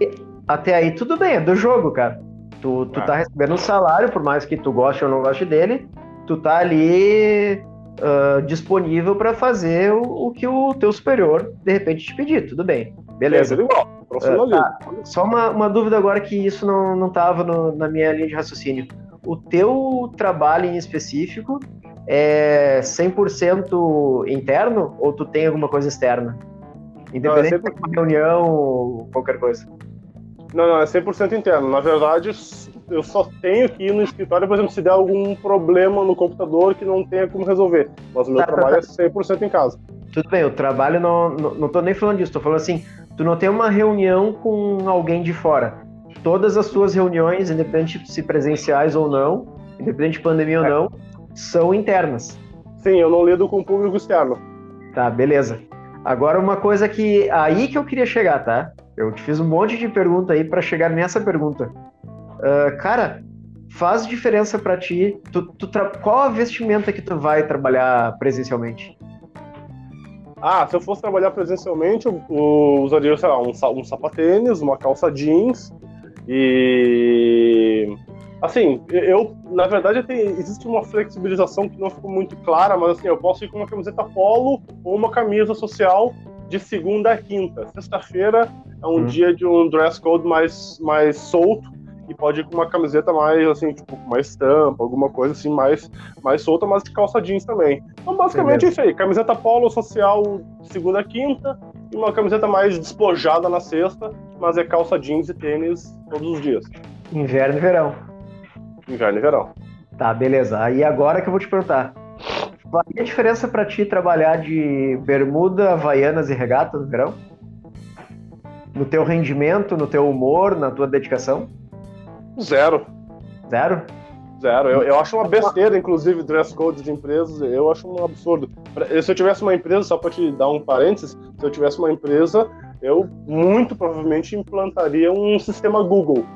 até aí tudo bem, é do jogo, cara. Tu, tu é. tá recebendo um salário, por mais que tu goste ou não goste dele, tu tá ali uh, disponível para fazer o, o, que o teu superior de repente te pedir, tudo bem. Beleza. É, igual. Uh, tá. Só uma, uma dúvida agora que isso não, não tava no, na minha linha de raciocínio. O teu trabalho em específico é 100% interno ou tu tem alguma coisa externa? Independente não, é 100%... de uma reunião ou qualquer coisa. Não, não, é 100% interno. Na verdade, eu só tenho que ir no escritório, por exemplo, se der algum problema no computador que não tenha como resolver. Mas o meu tá, tá trabalho tá, tá. é 100% em casa. Tudo bem, o trabalho não, não, não tô nem falando disso, tô falando assim, tu não tem uma reunião com alguém de fora. Todas as suas reuniões, independente se presenciais ou não, independente de pandemia é. ou não, são internas. Sim, eu não lido com o público externo. Tá, beleza. Agora uma coisa que aí que eu queria chegar, tá? Eu te fiz um monte de pergunta aí para chegar nessa pergunta. Uh, cara, faz diferença para ti? Tu, tu Qual a vestimenta que tu vai trabalhar presencialmente? Ah, se eu fosse trabalhar presencialmente, eu usaria, sei lá, um, um sapatênis, uma calça jeans e Assim, eu, na verdade, tem, existe uma flexibilização que não ficou muito clara, mas assim, eu posso ir com uma camiseta polo ou uma camisa social de segunda a quinta. Sexta-feira é um hum. dia de um dress code mais, mais solto e pode ir com uma camiseta mais, assim, tipo, com uma estampa, alguma coisa assim, mais, mais solta, mas de calça jeans também. Então, basicamente é isso aí. Camiseta polo social de segunda a quinta e uma camiseta mais despojada na sexta, mas é calça jeans e tênis todos os dias. Inverno e verão. Inverno e verão. Tá, beleza. Aí agora que eu vou te perguntar. Qual é a diferença para ti trabalhar de bermuda, havaianas e regata no verão? No teu rendimento, no teu humor, na tua dedicação? Zero. Zero? Zero. Eu, eu acho uma besteira, inclusive, dress code de empresas. Eu acho um absurdo. Se eu tivesse uma empresa, só para te dar um parênteses, se eu tivesse uma empresa, eu muito provavelmente implantaria um sistema Google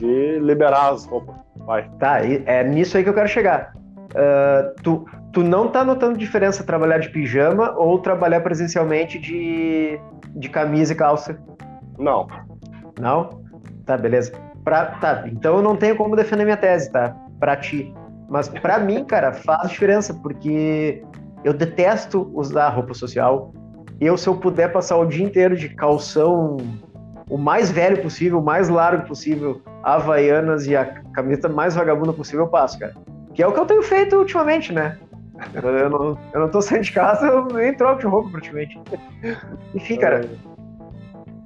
de liberar as roupas. Vai. Tá, é nisso aí que eu quero chegar. Uh, tu, tu não tá notando diferença trabalhar de pijama ou trabalhar presencialmente de, de camisa e calça? Não. Não? Tá, beleza. Pra, tá, então eu não tenho como defender minha tese, tá? Pra ti. Mas pra mim, cara, faz diferença, porque eu detesto usar roupa social. Eu, se eu puder passar o dia inteiro de calção o mais velho possível, o mais largo possível, Havaianas e a camiseta mais vagabunda possível, eu passo, cara. Que é o que eu tenho feito ultimamente, né? Eu não, eu não tô saindo de casa, eu nem troco de roupa praticamente. Enfim, cara,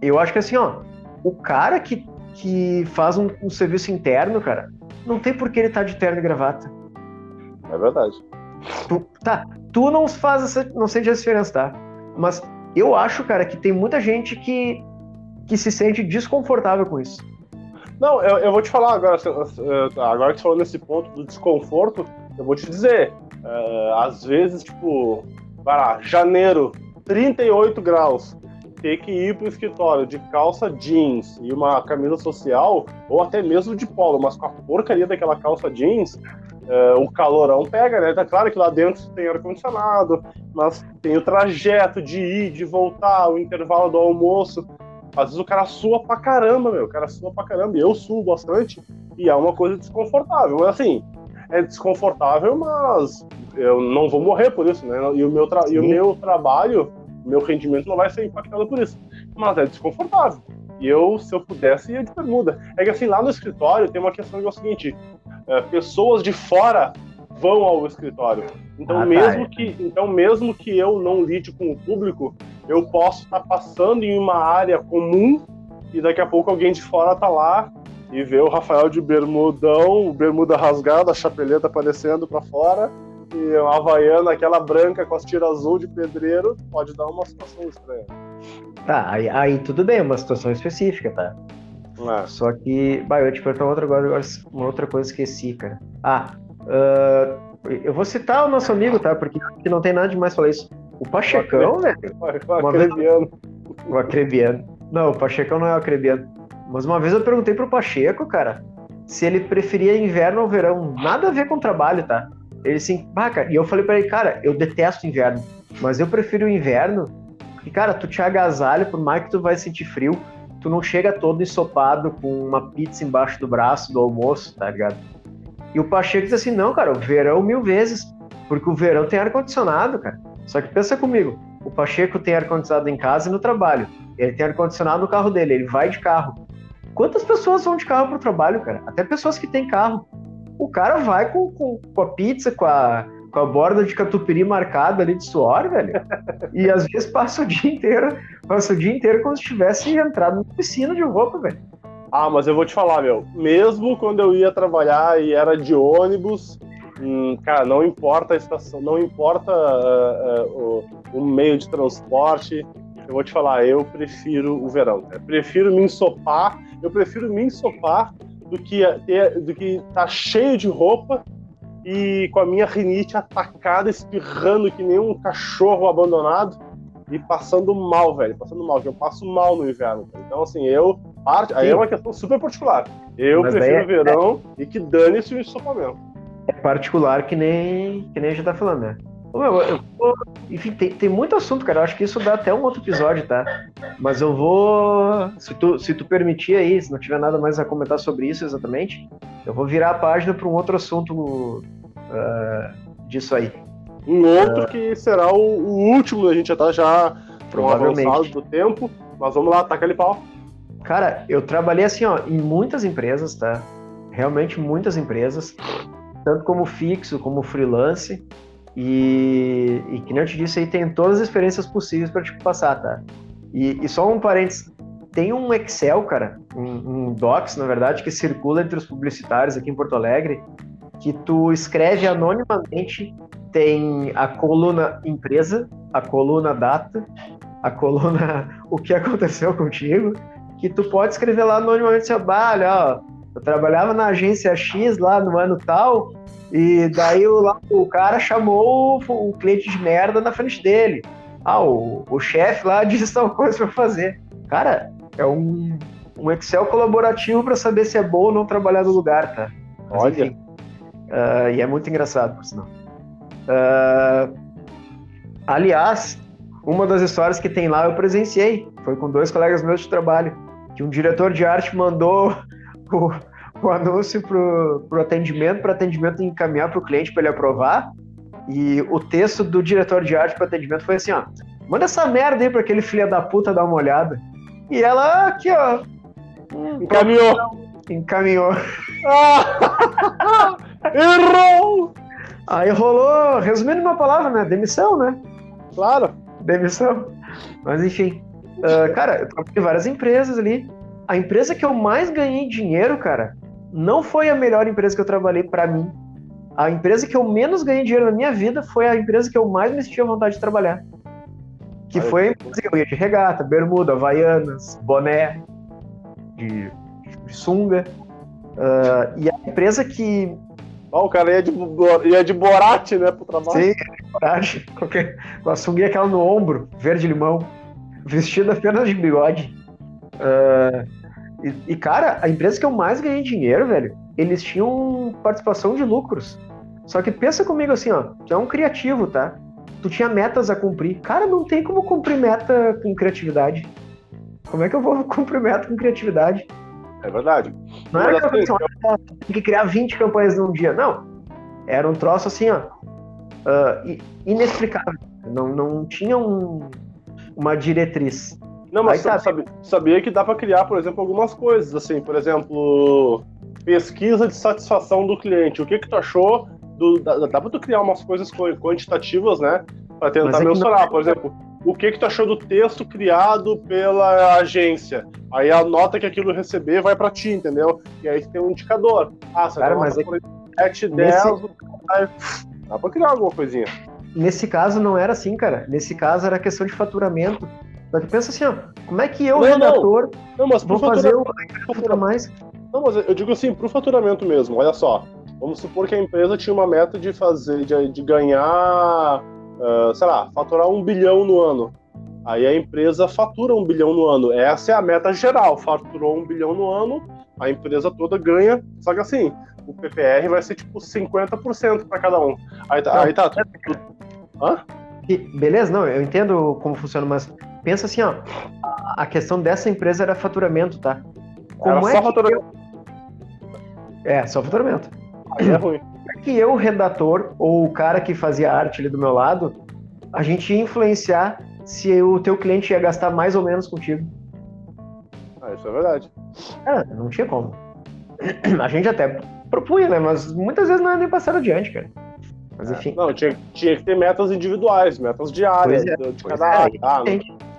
eu acho que assim, ó, o cara que, que faz um, um serviço interno, cara, não tem por que ele estar tá de terno e gravata. É verdade. Tu, tá, tu não faz essa, não sente essa diferença, tá? Mas eu acho, cara, que tem muita gente que que se sente desconfortável com isso. Não, eu, eu vou te falar agora, agora que você falou nesse ponto do desconforto, eu vou te dizer, uh, às vezes, tipo, vai lá, janeiro, 38 graus, ter que ir pro escritório de calça jeans e uma camisa social, ou até mesmo de polo, mas com a porcaria daquela calça jeans, uh, o calorão pega, né? Tá claro que lá dentro tem ar-condicionado, mas tem o trajeto de ir, de voltar, o intervalo do almoço. Às vezes o cara sua pra caramba, meu. O cara sua pra caramba. E eu suo bastante. E é uma coisa desconfortável. Mas assim, é desconfortável, mas eu não vou morrer por isso, né? E o meu, tra e o meu trabalho, meu rendimento não vai ser impactado por isso. Mas é desconfortável. E eu, se eu pudesse, ia de bermuda. É que assim, lá no escritório tem uma questão que é o seguinte: é, pessoas de fora vão ao escritório. Então, ah, tá, mesmo tá. que, então, mesmo que eu não lide com o público, eu posso estar tá passando em uma área comum e daqui a pouco alguém de fora tá lá e ver o Rafael de bermudão, bermuda rasgada, a chapeleta aparecendo para fora, e uma havaiana, aquela branca com as tiras azul de pedreiro, pode dar uma situação estranha. Tá, aí, aí tudo bem, uma situação específica, tá? É. Só que, bah, eu te perguntar outra, agora, uma outra coisa esqueci, cara. Ah, uh, eu vou citar o nosso amigo, tá? Porque não tem nada de mais falar isso. O Pachecão, velho. O acrebiano. O acrebiano. Não, o Pachecão não é o acrebiano. Mas uma vez eu perguntei pro Pacheco, cara, se ele preferia inverno ou verão. Nada a ver com o trabalho, tá? Ele assim, ah, cara, e eu falei para ele, cara, eu detesto inverno, mas eu prefiro o inverno, porque, cara, tu te agasalha, por mais que tu vai sentir frio, tu não chega todo ensopado com uma pizza embaixo do braço do almoço, tá ligado? E o Pacheco diz assim, não, cara, o verão mil vezes, porque o verão tem ar-condicionado, cara. Só que pensa comigo, o Pacheco tem ar-condicionado em casa e no trabalho. Ele tem ar-condicionado no carro dele, ele vai de carro. Quantas pessoas vão de carro pro trabalho, cara? Até pessoas que têm carro o cara vai com, com, com a pizza, com a, com a borda de catupiry marcada ali de suor, velho. E às vezes passa o dia inteiro, passa o dia inteiro como se tivesse entrado numa piscina de roupa, velho. Ah, mas eu vou te falar, meu, mesmo quando eu ia trabalhar e era de ônibus, hum, cara, não importa a estação, não importa uh, uh, o, o, meio de transporte, eu vou te falar, eu prefiro o verão. Prefiro me ensopar, eu prefiro me ensopar do que ter, do que tá cheio de roupa e com a minha rinite atacada, espirrando que nem um cachorro abandonado e passando mal, velho, passando mal, que eu passo mal no inverno. Então, assim, eu. Parte, aí é uma questão super particular. Eu Mas prefiro é, verão é, e que dane-se o ensopamento. É particular que nem, que nem a gente tá falando, né? Meu, eu, eu, enfim, tem, tem muito assunto, cara. Eu acho que isso dá até um outro episódio, tá? Mas eu vou. Se tu, se tu permitir aí, se não tiver nada mais a comentar sobre isso exatamente, eu vou virar a página para um outro assunto uh, disso aí. Um outro uh, que será o, o, último, a gente já tá já provavelmente do tempo. Mas vamos lá, taca ali pau. Cara, eu trabalhei assim, ó, em muitas empresas, tá? Realmente muitas empresas, tanto como fixo, como freelance. E, e que nem eu te disse aí, tem todas as experiências possíveis para te passar, tá? E, e, só um parênteses, tem um Excel, cara, um, um Docs, na verdade, que circula entre os publicitários aqui em Porto Alegre, que tu escreve anonimamente, tem a coluna empresa, a coluna data, a coluna o que aconteceu contigo, que tu pode escrever lá anonimamente, seu assim, ó, eu trabalhava na agência X lá no ano tal, e daí o, o cara chamou o, o, cliente de merda na frente dele. Ah, o, o chefe lá disse tal coisa para fazer. Cara, é um, um Excel colaborativo para saber se é bom ou não trabalhar no lugar, tá? Mas, Olha. Enfim, uh, e é muito engraçado, por sinal. Uh, aliás, uma das histórias que tem lá eu presenciei. Foi com dois colegas meus de trabalho. Que um diretor de arte mandou o, o anúncio pro, pro atendimento, para atendimento encaminhar para o cliente para ele aprovar. E o texto do diretor de arte para atendimento foi assim, ó, manda essa merda aí para aquele filho da puta dar uma olhada. E ela aqui, ó, encaminhou. Encaminhou. Ah! Errou! Aí rolou, resumindo uma palavra, né? Demissão, né? Claro. Demissão. Mas enfim. Uh, cara, eu trabalhei em várias empresas ali. A empresa que eu mais ganhei dinheiro, cara, não foi a melhor empresa que eu trabalhei para mim. A empresa que eu menos ganhei dinheiro na minha vida foi a empresa que eu mais me sentia vontade de trabalhar. Que foi a empresa que eu ia de regata, bermuda, havaianas, boné, de, de sunga. Uh, e a empresa que. Oh, o cara ia de, ia de borate, né, pro trabalho. Sim, de borate. Com a sunguinha aquela no ombro, verde-limão, vestido apenas de bigode. Uh, e, e, cara, a empresa que eu mais ganhei dinheiro, velho, eles tinham participação de lucros. Só que pensa comigo assim, ó, tu é um criativo, tá? Tu tinha metas a cumprir. Cara, não tem como cumprir meta com criatividade. Como é que eu vou cumprir meta com criatividade? É verdade. Não era assim, ó, tem que criar 20 campanhas num dia. Não. Era um troço assim, ó, uh, inexplicável. Não, não tinha um, uma diretriz. Não, mas tá. sabia, sabia que dá para criar, por exemplo, algumas coisas, assim, por exemplo, pesquisa de satisfação do cliente. O que que tu achou? Do, dá, dá para tu criar umas coisas quantitativas, né? Para tentar é mensurar, não... por exemplo, o que que tu achou do texto criado pela agência. Aí a nota que aquilo receber vai para ti, entendeu? E aí tem um indicador. Ah, você Cara, mas é... 7, 10, nesse... dá pra criar alguma coisinha. Nesse caso não era assim, cara. Nesse caso era questão de faturamento. Só que pensa assim, ó, como é que eu, não, redator, não. Não, mas vou fazer o faturar mais? Não, mas eu digo assim, pro faturamento mesmo, olha só. Vamos supor que a empresa tinha uma meta de fazer, de, de ganhar, uh, sei lá, faturar um bilhão no ano. Aí a empresa fatura um bilhão no ano. Essa é a meta geral. Faturou um bilhão no ano, a empresa toda ganha. Só que assim, o PPR vai ser tipo 50% para cada um. Aí tá. Aí tá Hã? Beleza, não, eu entendo como funciona, mas pensa assim, ó. A questão dessa empresa era faturamento, tá? Como era é só faturamento. Eu... É, só faturamento. Aí é ruim. É que eu, redator, ou o cara que fazia arte ali do meu lado, a gente ia influenciar se o teu cliente ia gastar mais ou menos contigo. Ah, isso é verdade. Ah, não tinha como. A gente até propunha, né? Mas muitas vezes não é nem passado adiante, cara. Mas é. enfim. É, não, tinha, tinha que ter metas individuais, metas diárias é, de cada área. Ah,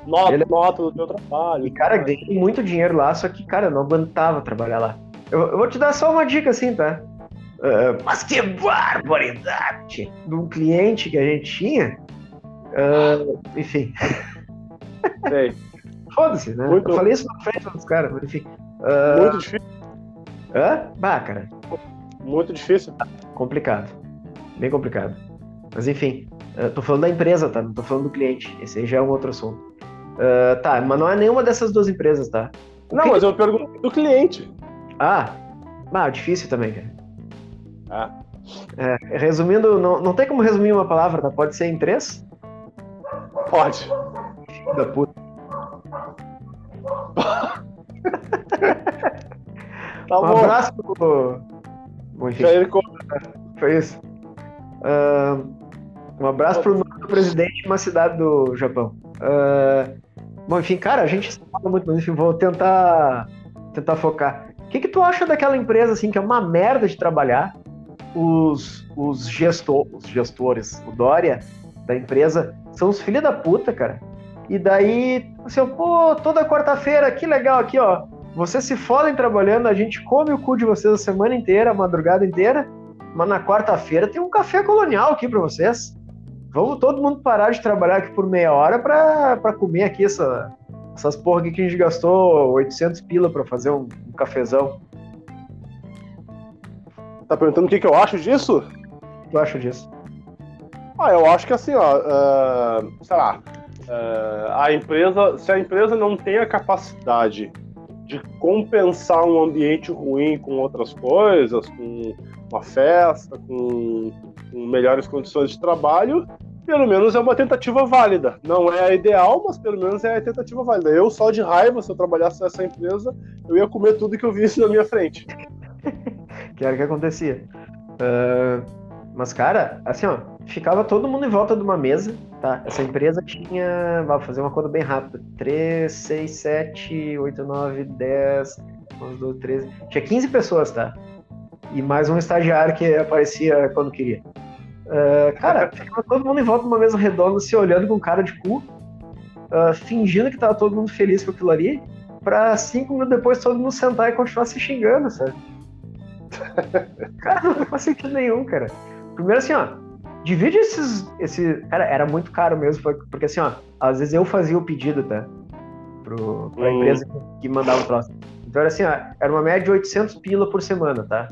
nota, Ele... nota do teu trabalho. E, cara, ganhei muito dinheiro lá, só que, cara, eu não aguentava trabalhar lá. Eu, eu vou te dar só uma dica assim, tá? Uh, mas que barbaridade! De um cliente que a gente tinha. Uh, enfim. Foda-se, né? Muito... Eu falei isso na frente dos caras, mas enfim. Uh... Muito difícil. Hã? Bah, cara. Muito difícil. Complicado. Bem complicado. Mas enfim, uh, tô falando da empresa, tá? Não tô falando do cliente. Esse aí já é um outro assunto. Uh, tá, mas não é nenhuma dessas duas empresas, tá? O não, que... mas eu pergunto do cliente. Ah, ah difícil também, cara. Ah. É, resumindo, não, não tem como resumir uma palavra, tá? Pode ser em três? Pode. Da puta. tá um bom. abraço pro. Bom, enfim. Jair Foi isso. Uh, um abraço pro nosso presidente de uma cidade do Japão. Uh, bom, enfim, cara, a gente fala muito, mas enfim, vou tentar, tentar focar. O que, que tu acha daquela empresa, assim, que é uma merda de trabalhar? Os, os, gestor, os gestores, o Dória, da empresa, são os filhos da puta, cara. E daí, assim, pô, toda quarta-feira, que legal aqui, ó. Vocês se fodem trabalhando, a gente come o cu de vocês a semana inteira, a madrugada inteira, mas na quarta-feira tem um café colonial aqui para vocês. Vamos todo mundo parar de trabalhar aqui por meia hora para comer aqui essa, essas porra aqui que a gente gastou 800 pila para fazer um, um, cafezão. Tá perguntando o que, que eu acho disso? O que tu acha disso? Ah, eu acho que assim, ó, uh, sei lá, uh, a empresa, se a empresa não tem a capacidade de compensar um ambiente ruim com outras coisas, com uma festa, com, com, melhores condições de trabalho, pelo menos é uma tentativa válida. Não é a ideal, mas pelo menos é a tentativa válida. Eu, só de raiva, se eu trabalhasse nessa empresa, eu ia comer tudo que eu visse na minha frente. que era o que acontecia. Uh, mas, cara, assim, ó, ficava todo mundo em volta de uma mesa, tá? Essa empresa tinha, vou fazer uma conta bem rápida, 3, 6, 7, 8, 9, 10, 11, 12, 13, tinha 15 pessoas, tá? E mais um estagiário que aparecia quando queria. Uh, cara, ficava todo mundo em volta de uma mesa redonda, se olhando com cara de cu, uh, fingindo que tava todo mundo feliz com aquilo ali, pra cinco minutos depois todo mundo sentar e continuar se xingando, sabe? Cara, não faz sentido nenhum, cara. Primeiro assim, ó, divide esses. Esse, cara, era muito caro mesmo, porque assim, ó, às vezes eu fazia o pedido, tá? Pro, pra hum. empresa que mandava o troço. Então era assim, ó, era uma média de 800 pila por semana, tá?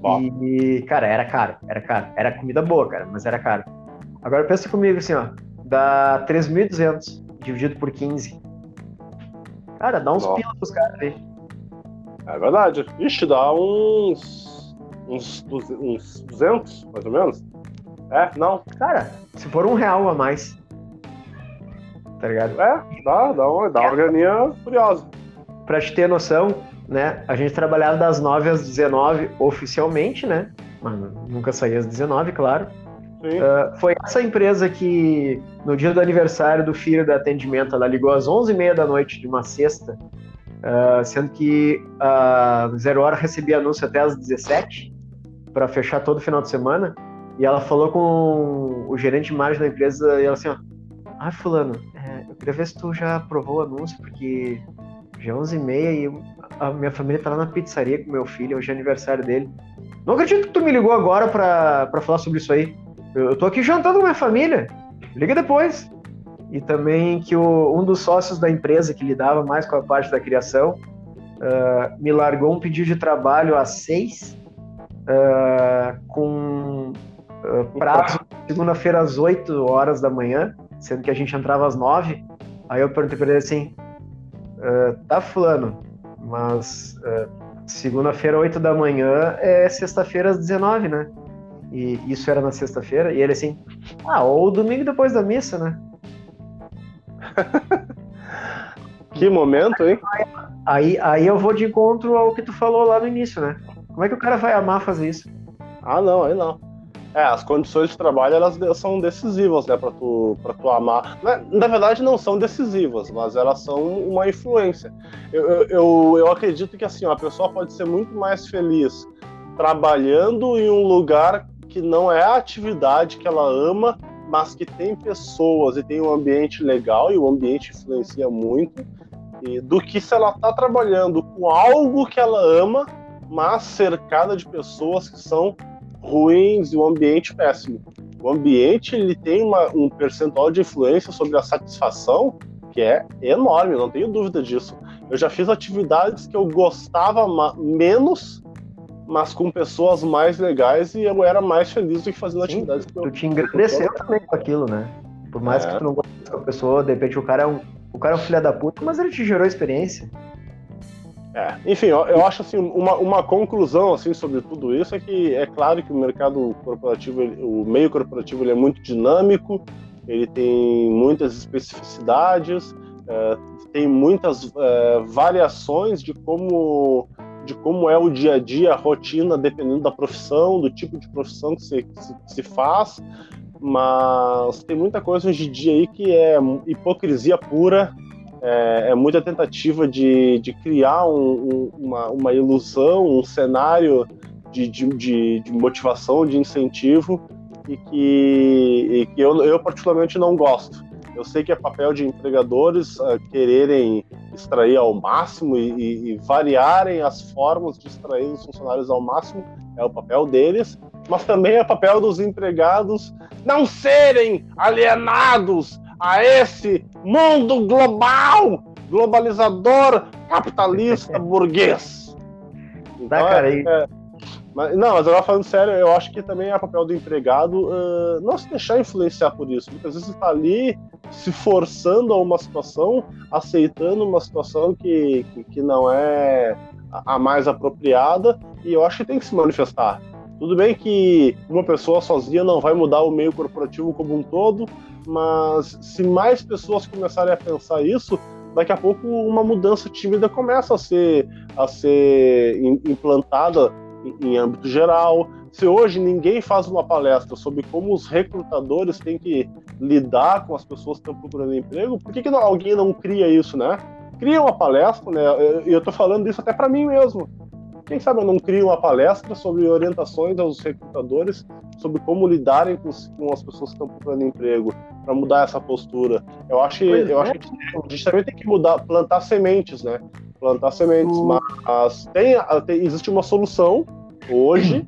Bom. E, cara, era caro, era caro. Era comida boa, cara, mas era caro. Agora pensa comigo assim, ó, dá 3.200 dividido por 15. Cara, dá uns pila pros caras aí. É verdade. Ixi, dá uns uns, uns 200, mais ou menos. É, não. Cara, se for um real a mais. Tá ligado? É, dá, dá uma, dá uma graninha curiosa. Pra te ter noção, né? A gente trabalhava das 9 às 19 oficialmente, né? Mas nunca saía às 19, claro. Uh, foi essa empresa que, no dia do aniversário do filho da atendimento, ela ligou às 11h30 da noite de uma sexta, uh, sendo que uh, Zero Hora recebia anúncio até às 17 para fechar todo final de semana. E ela falou com o gerente de margem da empresa e ela assim, Ah, fulano, é, eu queria ver se tu já aprovou o anúncio, porque já é 11h30 e a minha família tá lá na pizzaria com meu filho, hoje é aniversário dele. Não acredito que tu me ligou agora pra falar sobre isso aí. Eu, eu tô aqui jantando com minha família. Liga depois. E também que o, um dos sócios da empresa que lidava mais com a parte da criação uh, me largou um pedido de trabalho às seis, uh, com uh, prazo segunda-feira às 8 horas da manhã, sendo que a gente entrava às 9. Aí eu perguntei pra ele assim: tá fulano, mas segunda-feira, 8 da manhã, é sexta-feira às 19, né? E isso era na sexta-feira, e ele assim, ah, ou domingo depois da missa, né? que momento, hein? Aí, aí eu vou de encontro ao que tu falou lá no início, né? Como é que o cara vai amar fazer isso? Ah, não, aí não. É, as condições de trabalho elas são decisivas, né, para tu, pra tu amar. Na, na, verdade, não são decisivas, mas elas são uma influência. Eu, eu, eu, eu acredito que assim, a pessoa pode ser muito mais feliz trabalhando em um lugar que não é a atividade que ela ama, mas que tem pessoas e tem um ambiente legal e o ambiente influencia muito, e, do que se ela está trabalhando com algo que ela ama, mas cercada de pessoas que são ruins e o ambiente péssimo. O ambiente ele tem uma, um percentual de influência sobre a satisfação que é enorme, não tenho dúvida disso. Eu já fiz atividades que eu gostava menos, mas com pessoas mais legais e eu era mais feliz do que fazendo Sim, atividades. Tu te engrandeceu também com aquilo, né? Por mais é. que tu não goste da pessoa, de repente o cara é um, o cara é um filho da puta, mas ele te gerou experiência. É, enfim, eu, eu, acho assim, uma, uma conclusão assim sobre tudo isso é que é claro que o mercado corporativo, ele, o meio corporativo ele é muito dinâmico, ele tem muitas especificidades, é, tem muitas é, variações de como de como é o dia a dia, a rotina, dependendo da profissão, do tipo de profissão que se, que se, que se faz, mas tem muita coisa hoje em dia aí que é hipocrisia pura é, é muita tentativa de, de criar um, um, uma, uma ilusão, um cenário de, de, de, motivação, de incentivo, e que, e que eu, eu, particularmente não gosto. Eu sei que é papel de empregadores uh, quererem extrair ao máximo e, e, e, variarem as formas de extrair os funcionários ao máximo, é o papel deles, mas também é papel dos empregados não serem alienados a esse mundo global, globalizador, capitalista, burguês. Então, tá, cara, é, é, mas, não, mas agora falando sério, eu acho que também é papel do empregado uh, não se deixar influenciar por isso. Muitas vezes está ali se forçando a uma situação, aceitando uma situação que, que, que não é a mais apropriada, e eu acho que tem que se manifestar. Tudo bem que uma pessoa sozinha não vai mudar o meio corporativo como um todo, mas se mais pessoas começarem a pensar isso, daqui a pouco uma mudança tímida começa a ser, a ser implantada em, âmbito geral. Se hoje ninguém faz uma palestra sobre como os recrutadores têm que lidar com as pessoas que estão procurando emprego, por que, que não, alguém não cria isso, né? Cria uma palestra, né? E eu estou falando isso até para mim mesmo. Quem sabe eu não crio uma palestra sobre orientações aos recrutadores sobre como lidarem com, com as pessoas que estão procurando emprego para mudar essa postura. Eu acho, eu é. acho que a gente também tem que mudar, plantar sementes, né? Plantar sementes, uhum. mas tem, tem, existe uma solução hoje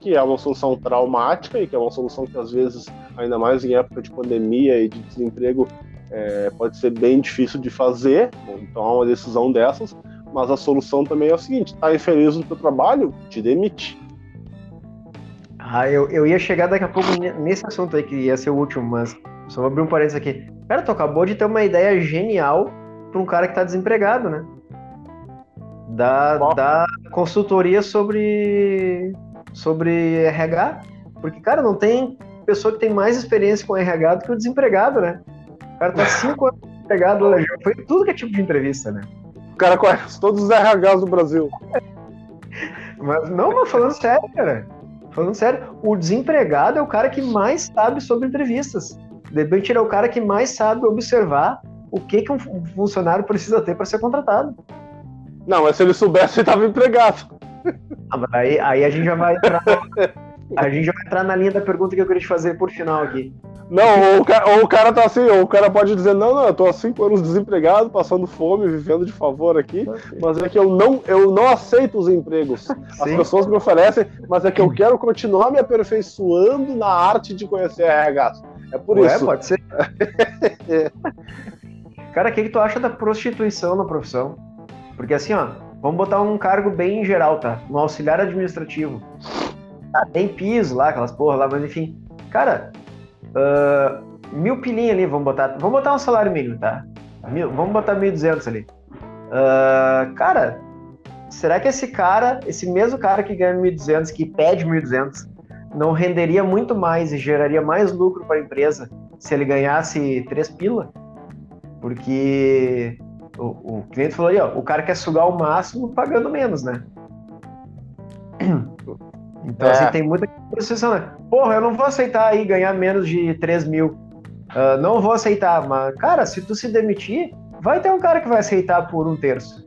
que é uma solução traumática e que é uma solução que às vezes, ainda mais em época de pandemia e de desemprego, é, pode ser bem difícil de fazer. Então, é uma decisão dessas. Mas a solução também é o seguinte: tá infeliz no teu trabalho, te demite. Ah, eu, eu ia chegar daqui a pouco nesse assunto aí, que ia ser o último, mas só vou abrir um parênteses aqui. Cara, tu acabou de ter uma ideia genial para um cara que tá desempregado, né? Da, da consultoria sobre, sobre RH. Porque, cara, não tem pessoa que tem mais experiência com RH do que o desempregado, né? O cara tá cinco anos desempregado, foi tudo que é tipo de entrevista, né? O cara conhece todos os RHs do Brasil. Mas não, mas falando sério, cara. Falando sério, o desempregado é o cara que mais sabe sobre entrevistas. De repente ele é o cara que mais sabe observar o que, que um funcionário precisa ter para ser contratado. Não, mas se ele soubesse, ele estava empregado. Ah, aí, aí a gente já vai entrar. a gente já vai entrar na linha da pergunta que eu queria te fazer por final aqui. Não, ou o, cara, ou o cara tá assim, ou o cara pode dizer, não, não, eu tô há cinco anos desempregado, passando fome, vivendo de favor aqui, mas é que eu não, eu não aceito os empregos. As Sim. pessoas me oferecem, mas é que eu quero continuar me aperfeiçoando na arte de conhecer RH. É por Ué, isso. pode ser. cara, o que, que tu acha da prostituição na profissão? Porque assim, ó, vamos botar um cargo bem geral, tá? Um auxiliar administrativo. Ah, tem piso lá, aquelas porra lá, mas enfim. Cara, Uh, mil pilinha ali, vamos botar. Vamos botar um salário mínimo, tá? Mil, vamos botar 1.200 ali. Uh, cara, será que esse cara, esse mesmo cara que ganha 1.200, que pede 1.200, não renderia muito mais e geraria mais lucro para a empresa se ele ganhasse 3 pila? Porque o, o cliente falou aí, ó, o cara quer sugar o máximo pagando menos, né? Então, assim, é. assim, tem muita posição, né? Porra, eu não vou aceitar aí ganhar menos de 3 mil. Uh, não vou aceitar, mas, cara, se tu se demitir, vai ter um cara que vai aceitar por um terço.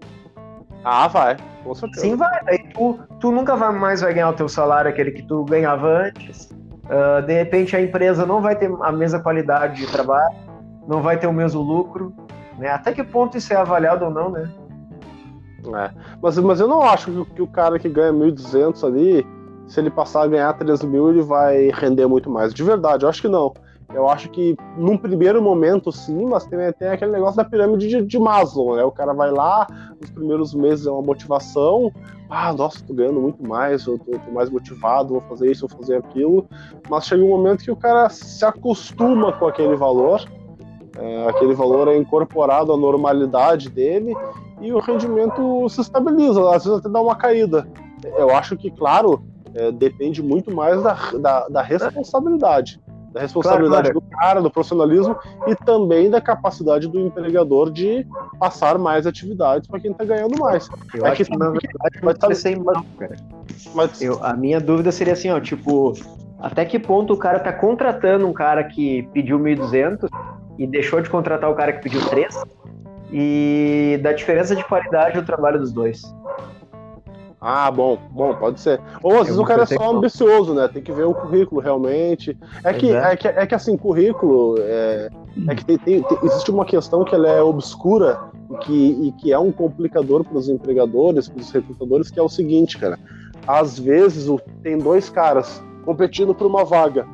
Ah, vai, com certeza. Sim, vai. Aí tu, tu nunca vai mais vai ganhar o teu salário, aquele que tu ganhava antes. Uh, de repente a empresa não vai ter a mesma qualidade de trabalho, não vai ter o mesmo lucro. Né? Até que ponto isso é avaliado ou não, né? É. Mas, mas eu não acho que, que o cara que ganha 1.200 ali se ele passar a ganhar 3 mil, ele vai render muito mais. De verdade, eu acho que não. Eu acho que num primeiro momento sim, mas tem, tem aquele negócio da pirâmide de, de Maslow, né? O cara vai lá, nos primeiros meses é uma motivação, ah, nossa, tô ganhando muito mais, eu tô, tô, mais motivado, vou fazer isso, vou fazer aquilo, mas chega um momento que o cara se acostuma com aquele valor, é, aquele valor é incorporado à normalidade dele e o rendimento se estabiliza, às vezes até dá uma caída. Eu acho que, claro, é, depende muito mais da, da, da responsabilidade. Da responsabilidade claro, claro. do cara, do profissionalismo e também da capacidade do empregador de passar mais atividades para quem está ganhando mais. Eu é acho que, que na verdade tá... ser mal, cara. Mas... Eu, a minha dúvida seria assim, ó, tipo, até que ponto o cara está contratando um cara que pediu 1.200 e deixou de contratar o cara que pediu 3 e da diferença de qualidade do trabalho dos dois. Ah, bom, bom, pode ser. Ou às vezes o cara é só ambicioso, né? Tem que ver o currículo realmente. É que, é. é que, é que assim, currículo. É, é que tem, tem, tem, existe uma questão que ela é obscura e que, e que é um complicador para os empregadores, para os recrutadores, que é o seguinte, cara. Às vezes tem dois caras competindo por uma vaga.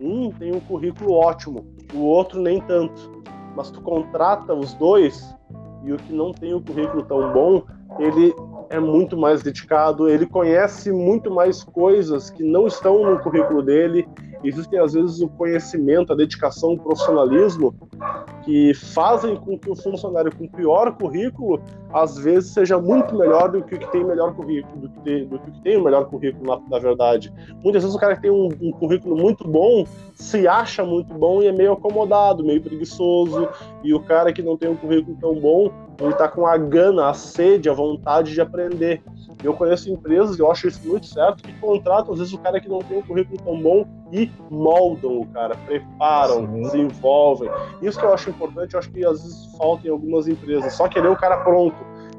Um tem um currículo ótimo, o outro nem tanto. Mas tu contrata os dois e o que não tem o currículo tão bom, ele é muito mais dedicado, ele conhece muito mais coisas que não estão no currículo dele. Existem, às vezes, o conhecimento, a dedicação, o profissionalismo que fazem com que o funcionário com pior currículo, às vezes, seja muito melhor do que o que tem melhor currículo, do que, tem, do que tem o melhor currículo, na, na, verdade. Muitas vezes o cara que tem um, um currículo muito bom se acha muito bom e é meio acomodado, meio preguiçoso, e o cara que não tem um currículo tão bom ele está com a gana, a sede, a vontade de aprender. Eu conheço empresas, eu acho isso muito certo, que contratam às vezes o cara que não tem um currículo tão bom e moldam o cara, preparam, Sim. desenvolvem. Isso que eu acho importante, eu acho que às vezes falta em algumas empresas, só querer o cara pronto.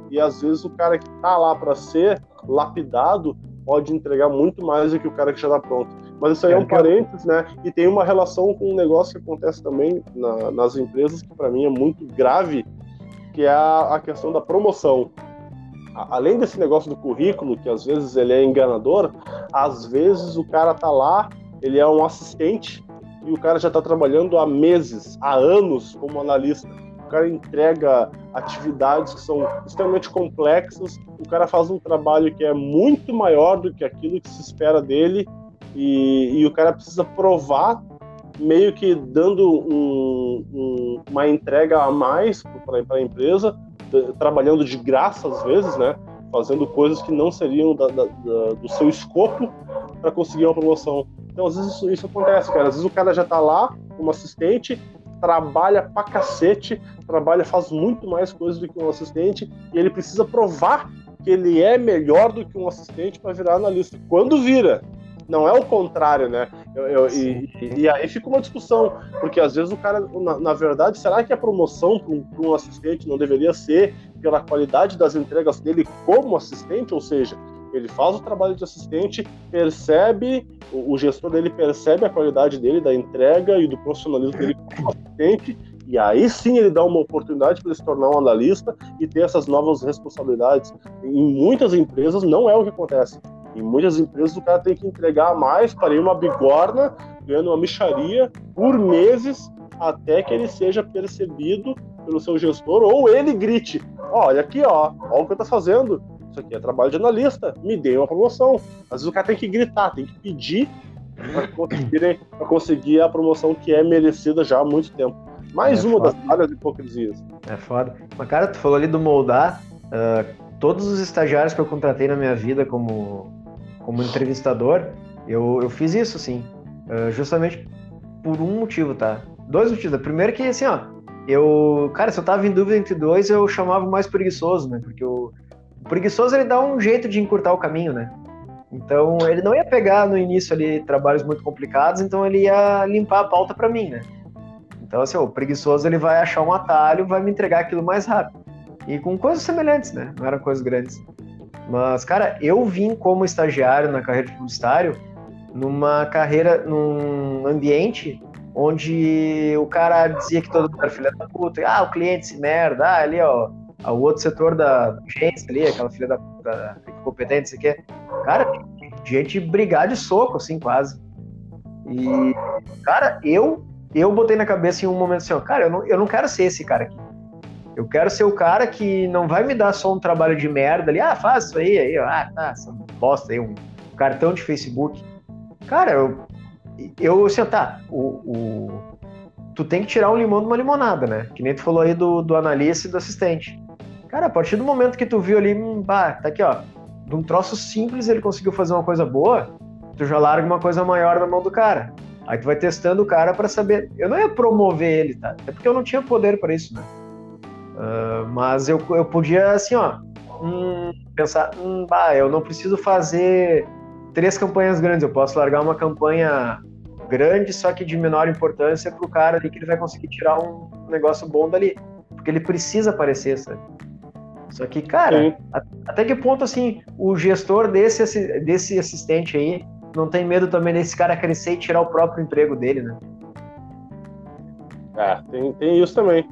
E às vezes o cara que está lá para ser lapidado pode entregar muito mais do que o cara que já está pronto. Mas isso aí é um parênteses, né? E tem uma relação com um negócio que acontece também na, nas empresas que para mim é muito grave, que é a, questão da promoção. além desse negócio do currículo, que às vezes ele é enganador, às vezes o cara tá lá, ele é um assistente e o cara já está trabalhando há meses, há anos como analista. O cara entrega atividades que são extremamente complexas, o cara faz um trabalho que é muito maior do que aquilo que se espera dele e, e o cara precisa provar meio que dando um, um, uma entrega a mais para a empresa, trabalhando de graça às vezes, né? Fazendo coisas que não seriam da, da, da, do seu escopo para conseguir uma promoção. Então, às vezes isso, isso, acontece, cara. Às vezes o cara já está lá, como assistente, trabalha pra cacete, trabalha, faz muito mais coisas do que um assistente, e ele precisa provar que ele é melhor do que um assistente para virar analista. Quando vira, não é o contrário, né? Eu, eu, e, e, aí fica uma discussão, porque às vezes o cara, na, na verdade, será que a promoção para um, um, assistente não deveria ser pela qualidade das entregas dele como assistente? Ou seja, ele faz o trabalho de assistente, percebe, o, o gestor dele percebe a qualidade dele, da entrega e do profissionalismo dele como assistente, e aí sim ele dá uma oportunidade para ele se tornar um analista e ter essas novas responsabilidades. Em muitas empresas não é o que acontece. Em muitas empresas o cara tem que entregar mais para ir uma bigorna, ganhando uma micharia por meses até que ele seja percebido pelo seu gestor ou ele grite: olha aqui, ó, olha o que eu tô fazendo. Isso aqui é trabalho de analista, me dê uma promoção. Às vezes o cara tem que gritar, tem que pedir para conseguir a promoção que é merecida já há muito tempo. Mais é uma foda. das várias hipocrisias. É foda. Mas, cara, tu falou ali do moldar. Uh, todos os estagiários que eu contratei na minha vida como, como entrevistador, eu, eu fiz isso, sim. Uh, justamente por um motivo, tá? Dois motivos. Primeiro que, assim, ó, eu... Cara, se eu tava em dúvida entre dois, eu chamava mais preguiçoso, né? Porque o, o preguiçoso, ele dá um jeito de encurtar o caminho, né? Então, ele não ia pegar no início ali trabalhos muito complicados, então ele ia limpar a pauta para mim, né? Então, assim, o preguiçoso ele vai achar um atalho, vai me entregar aquilo mais rápido. E com coisas semelhantes, né? Não eram coisas grandes. Mas, cara, eu vim como estagiário na carreira de publicitário numa carreira, num ambiente onde o cara dizia que todo mundo era filha da puta, ah, o cliente se merda, ah, ali, ó, o outro setor da agência ali, aquela filha da puta competente, você quer. Cara, gente brigar de soco, assim, quase. E, cara, eu eu botei na cabeça em um momento assim, ó, cara, eu não, eu não quero ser esse cara aqui. Eu quero ser o cara que não vai me dar só um trabalho de merda ali, ah, faz isso aí, aí, ah, tá, essa bosta aí, um cartão de Facebook. Cara, eu, eu assim, tá, o, o, tu tem que tirar um limão de uma limonada, né? Que nem tu falou aí do, do analista e do assistente. Cara, a partir do momento que tu viu ali, hum, tá aqui, ó, de um troço simples ele conseguiu fazer uma coisa boa, tu já larga uma coisa maior na mão do cara. Aí tu vai testando o cara para saber. Eu não ia promover ele, tá? É porque eu não tinha poder para isso, né? Uh, mas eu, eu podia, assim, ó, hum, pensar, hum, bah, eu não preciso fazer três campanhas grandes, eu posso largar uma campanha grande, só que de menor importância para o cara ali que ele vai conseguir tirar um negócio bom dali. Porque ele precisa aparecer, sabe? Só que, cara, até que ponto, assim, o gestor desse, desse assistente aí não tem medo também desse cara crescer e tirar o próprio emprego dele, né? É, tem, tem isso também.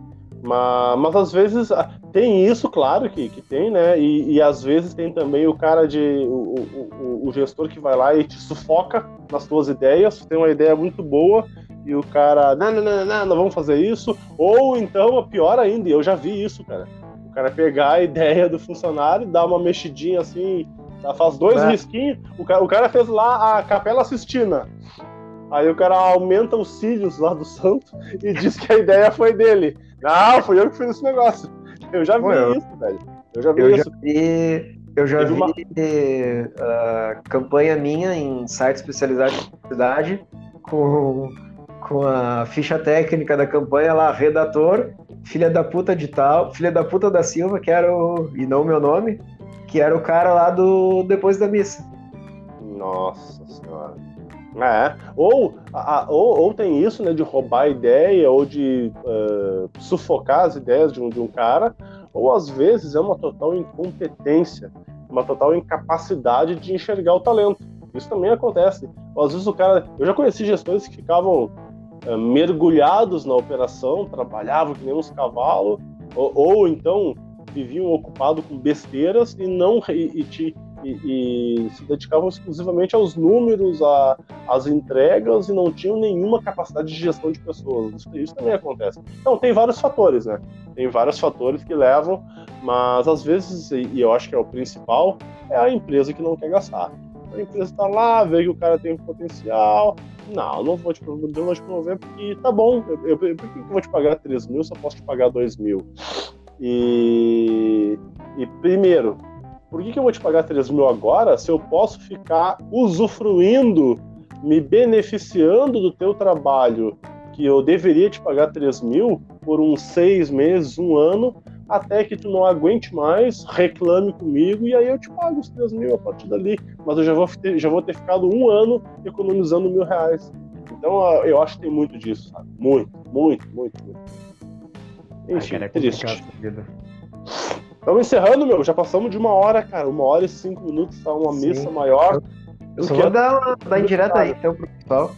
Mas, mas às vezes ah, tem isso, claro que, que tem, né? E, e às vezes tem também o cara de. O, o, o, gestor que vai lá e te sufoca nas suas ideias, tem uma ideia muito boa e o cara, não, não, não, não, não vamos fazer isso. Ou então, pior ainda, eu já vi isso, cara. O cara pegar a ideia do funcionário, dar uma mexidinha assim, Tá, faz dois né? risquinhos. O cara, o cara fez lá a Capela Sistina. Aí o cara aumenta os cílios lá do santo e diz que a ideia foi dele. Não, fui eu que fiz esse negócio. Eu já vi eu... isso, velho. Eu já vi eu isso. Já vi, eu já Teve vi uma... uh, campanha minha em site especializado em publicidade com, com a ficha técnica da campanha lá, redator, filha da puta de tal, filha da puta da Silva, que era o. e não o meu nome, que era o cara lá do Depois da Missa. Nossa senhora. É. Ou, a, ou, ou tem isso, né, de roubar a ideia, ou de uh, sufocar as ideias de um, de um cara, ou às vezes é uma total incompetência, uma total incapacidade de enxergar o talento. Isso também acontece. Ou, às vezes o cara. Eu já conheci gestores que ficavam uh, mergulhados na operação, trabalhavam que nem uns cavalos, ou, ou então viviam ocupados com besteiras e não e, e, e, e, se dedicavam exclusivamente aos números, a, às entregas e não tinham nenhuma capacidade de gestão de pessoas. Isso, isso, também acontece. Então, tem vários fatores, né? Tem vários fatores que levam, mas às vezes, e eu acho que é o principal, é a empresa que não quer gastar. A empresa está lá, vê que o cara tem potencial. Não, não vou te promover, não vou te promover porque tá bom. Eu, eu, por que eu vou te pagar 3 mil eu posso te pagar 2 mil? E, e primeiro, por que, que eu vou te pagar 3 mil agora se eu posso ficar usufruindo, me beneficiando do teu trabalho que eu deveria te pagar 3 mil por uns seis meses, um ano, até que tu não aguente mais, reclame comigo e aí eu te pago os 3 mil a partir dali. Mas eu já vou ter, já vou ter ficado um ano economizando mil reais. Então eu acho que tem muito disso, sabe? Muito, muito, muito, muito. Enfim, Ai, cara, é triste. Estamos encerrando, meu. Já passamos de uma hora, cara. Uma hora e cinco minutos, tá uma Sim. missa maior. Eu só vou dar uma dar indireta aí, então, pro pessoal.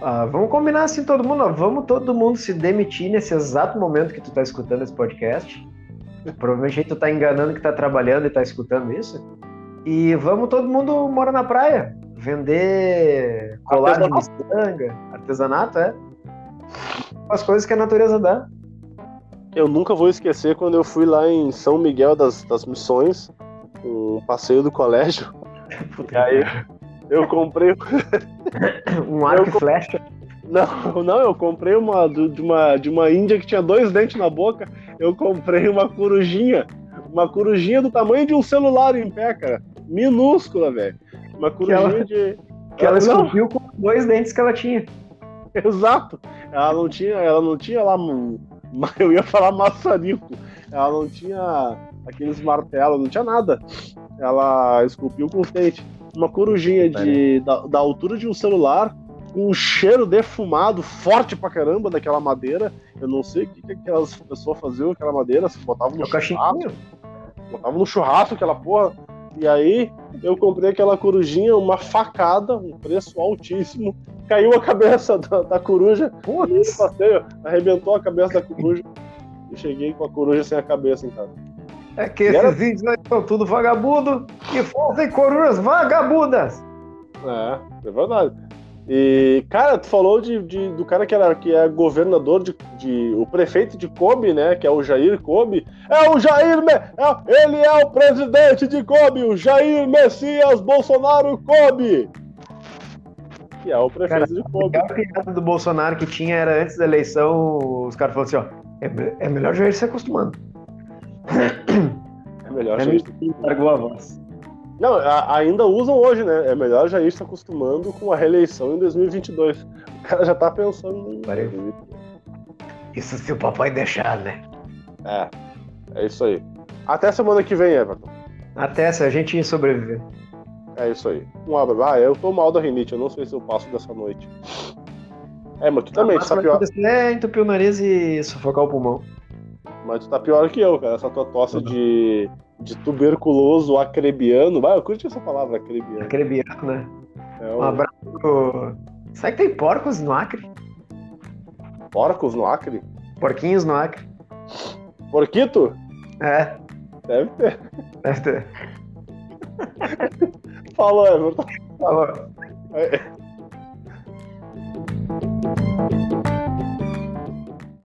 Ah, vamos combinar assim todo mundo, ó. Vamos todo mundo se demitir nesse exato momento que tu tá escutando esse podcast. Provavelmente tu tá enganando que tá trabalhando e tá escutando isso. E vamos todo mundo morar na praia. Vender colar de miçanga, artesanato, é. As coisas que a natureza dá. Eu nunca vou esquecer quando eu fui lá em São Miguel das, das Missões, um passeio do colégio. E aí eu comprei. Um arco e flecha. Não, não, eu comprei uma de uma de uma índia que tinha dois dentes na boca. Eu comprei uma corujinha. Uma corujinha do tamanho de um celular em pé, cara. Minúscula, velho. Uma corujinha ela- de. Que ela Ah, não, esculpiu com dois dentes que ela tinha. Exato. Ela não tinha, ela não tinha lá, um- ma- eu ia falar maçarico. Ela não tinha aqueles martelos, não tinha nada. Ela esculpiu com os dentes. Uma corujinha de, da, da altura de um celular, com um cheiro defumado, forte pra caramba daquela madeira. Eu não sei o que, que aquelas pessoas faziam com aquela madeira, se botavam no É churrasco, cachimbinho. botava no churrasco aquela porra. E aí eu comprei aquela corujinha, uma facada, um preço altíssimo. Caiu a cabeça da, da coruja e Putz. passeio arrebentou a cabeça da coruja. E cheguei com a coruja sem a cabeça em casa. É que E esses era- índios aí são tudo vagabundo e fazem corujas vagabundas. É, é verdade. E, cara, tu falou de, de- do cara que, era, que é governador de, de- o prefeito de Kobe, né? Que é o Jair Kobe. É o Jair, Me- é- ele é o presidente de Kobe, o Jair Messias Bolsonaro Kobe. Que é o prefeito Cara, de A Kobe. pior piada do Bolsonaro que tinha era antes da eleição, os caras falaram assim, ó, é, é melhor já ir se acostumando. É melhor É Jair. meio que largou a voz. Não, a- ainda usam hoje, né? É melhor Jair se acostumando com a reeleição em 2022. O cara já tá pensando em. Isso se o papai deixar, né? É, é isso aí. Até semana que vem, Everton. Até se a gente sobreviver. É isso aí. Um abraço. Ah, eu tô mal da rinite, eu não sei se eu passo dessa noite. É, mas tu também, tu tá pior. é entupir o nariz e sufocar o pulmão. Mas tu tá pior que eu, cara. Essa tua tosse de, de tuberculoso acrebiano. Ah, eu curti essa palavra, acrebiano. Acrebiano, né? É um... um abraço. Será que tem porcos no Acre? Porcos no Acre? Porquinhos no Acre. Porquito? É. Deve ter. Deve ter. Falou, Everton. Falou. É.